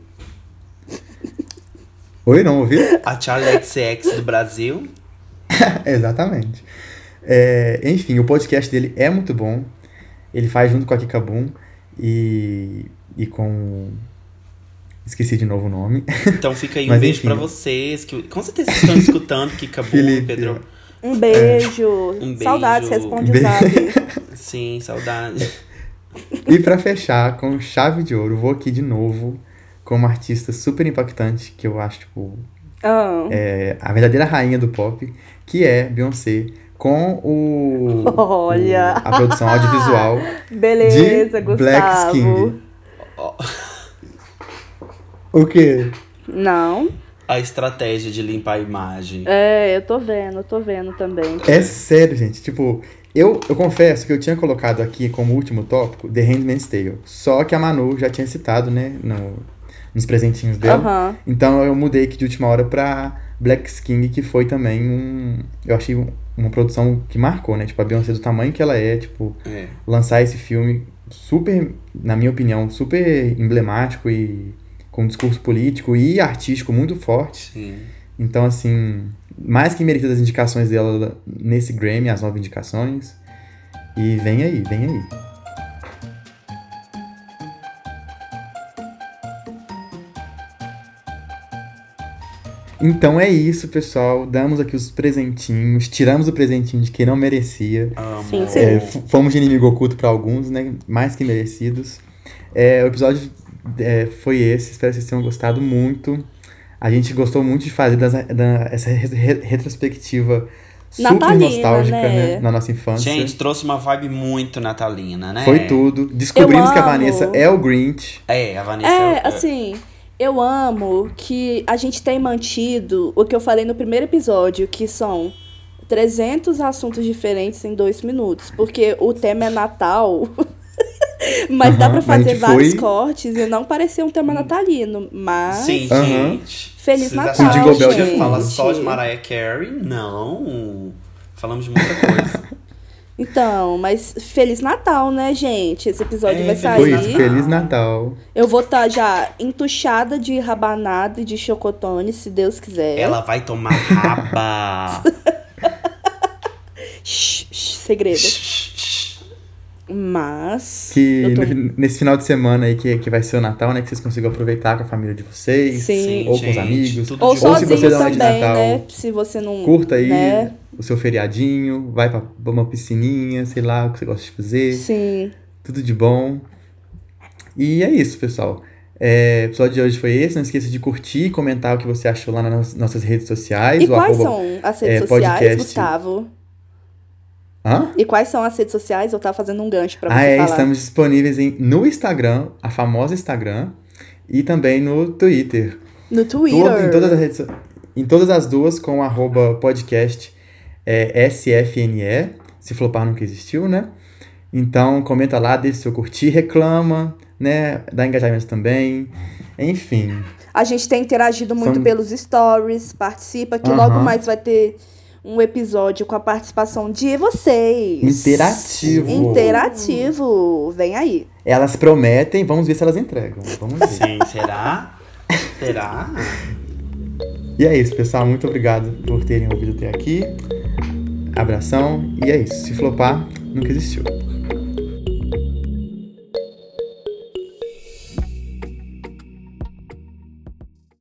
Oi, não ouvi?
A Charlie XX do Brasil.
Exatamente. É, enfim, o podcast dele é muito bom. Ele faz junto com a Kika Boom e, e com. Esqueci de novo o nome.
Então fica aí um
Mas,
beijo
enfim.
pra vocês. Que com certeza vocês estão escutando que acabou,
Felipe.
Pedro.
Um beijo.
Um beijo.
Saudades, responde zap.
Sim, saudade.
E pra fechar com chave de ouro, vou aqui de novo com uma artista super impactante que eu acho, tipo,
Ah.
é a verdadeira rainha do pop, que é Beyoncé, com o,
Olha.
o- a produção audiovisual
Beleza,
de
Gustavo.
Black King. O quê?
Não.
A estratégia de limpar a imagem.
É, eu tô vendo, eu tô vendo também.
É sério, gente. Tipo, eu, eu confesso que eu tinha colocado aqui como último tópico The Handmaid's Tale. Só que a Manu já tinha citado, né, no, nos presentinhos dela. Então eu mudei aqui de última hora pra Black King, que foi também um. Eu achei um- uma produção que marcou, né? Tipo, a Beyoncé do tamanho que ela é, tipo,
É.
lançar esse filme super, na minha opinião, super emblemático e, com um discurso político e artístico muito forte.
Sim.
Então, assim, mais que merecidas as indicações dela nesse Grammy, as nove indicações. E vem aí, vem aí. Então é isso, pessoal. Damos aqui os presentinhos. Tiramos o presentinho de quem não merecia.
Amo.
Sim, sim.
É, fomos de inimigo oculto para alguns, né? Mais que merecidos. É, o episódio é, foi esse. Espero que vocês tenham gostado muito. A gente gostou muito de fazer das- da- essa re- re- retrospectiva super
Natalina,
nostálgica,
né?
né? Na nossa infância.
Gente, trouxe uma vibe muito natalina, né?
foi tudo. Descobrimos que a. Vanessa é o Grinch.
É, a Vanessa.
É, assim, eu amo que a gente tem mantido o que eu falei no primeiro episódio, que são 300 assuntos diferentes em dois minutos. Porque o tema é Natal. Mas dá
Aham,
pra
mas a
fazer vários
foi-
cortes e não parecer um tema natalino. Mas.
Sim,
Aham.
gente.
Feliz
Vocês
Natal,
acharam
Jingle
que a
Bell
gente
de
falar
fundo.
só de Mariah Carey? Não. Falamos de muita coisa.
Então, mas Feliz Natal, né, gente? Esse episódio
É,
vai
Feliz
Foi
sair.
isso. Feliz Natal.
Eu vou estar já entuchada de rabanada e de chocotone, se Deus quiser.
Ela vai tomar raba.
Shh, shh, segredo. Mas.
Que
tô-
no- nesse final de semana aí que, que vai ser o Natal, né? Que vocês consigam aproveitar com a família de vocês.
Sim.
Ou com os amigos.
Ou
Ou se você dá
também,
Natal,
né? Se você não.
Curta aí
Né?
o seu feriadinho, vai pra uma piscininha, sei lá, o que você gosta de fazer.
Sim.
Tudo de bom. E é isso, pessoal. É, o episódio de hoje foi esse. Não esqueça de curtir e comentar o que você achou lá nas nossas redes sociais.
E
o
quais
arroba-
são as redes
é,
sociais,
podcast.
Gustavo?
Hã?
E quais são as redes sociais? Eu tava fazendo um gancho pra você
Ah, é,
falar.
estamos disponíveis em, no Instagram, a famosa Instagram, e também no Twitter.
No
Todo-
Twitter.
em, todas as redes, em todas as duas com arroba podcast é, SFNE, se flopar nunca existiu, né? Então comenta lá, deixa seu curtir, reclama, né? Dá engajamento também. Enfim.
A gente tem interagido muito
São-
pelos stories, participa, que
Aham.
logo mais vai ter um episódio com a participação de vocês.
Interativo.
Interativo. Vem aí.
Elas prometem, vamos ver se elas entregam. Vamos ver.
Sim, será? Será?
e é isso, pessoal. Muito obrigado por terem ouvido até aqui. Abração. E é isso. Se flopar, nunca existiu.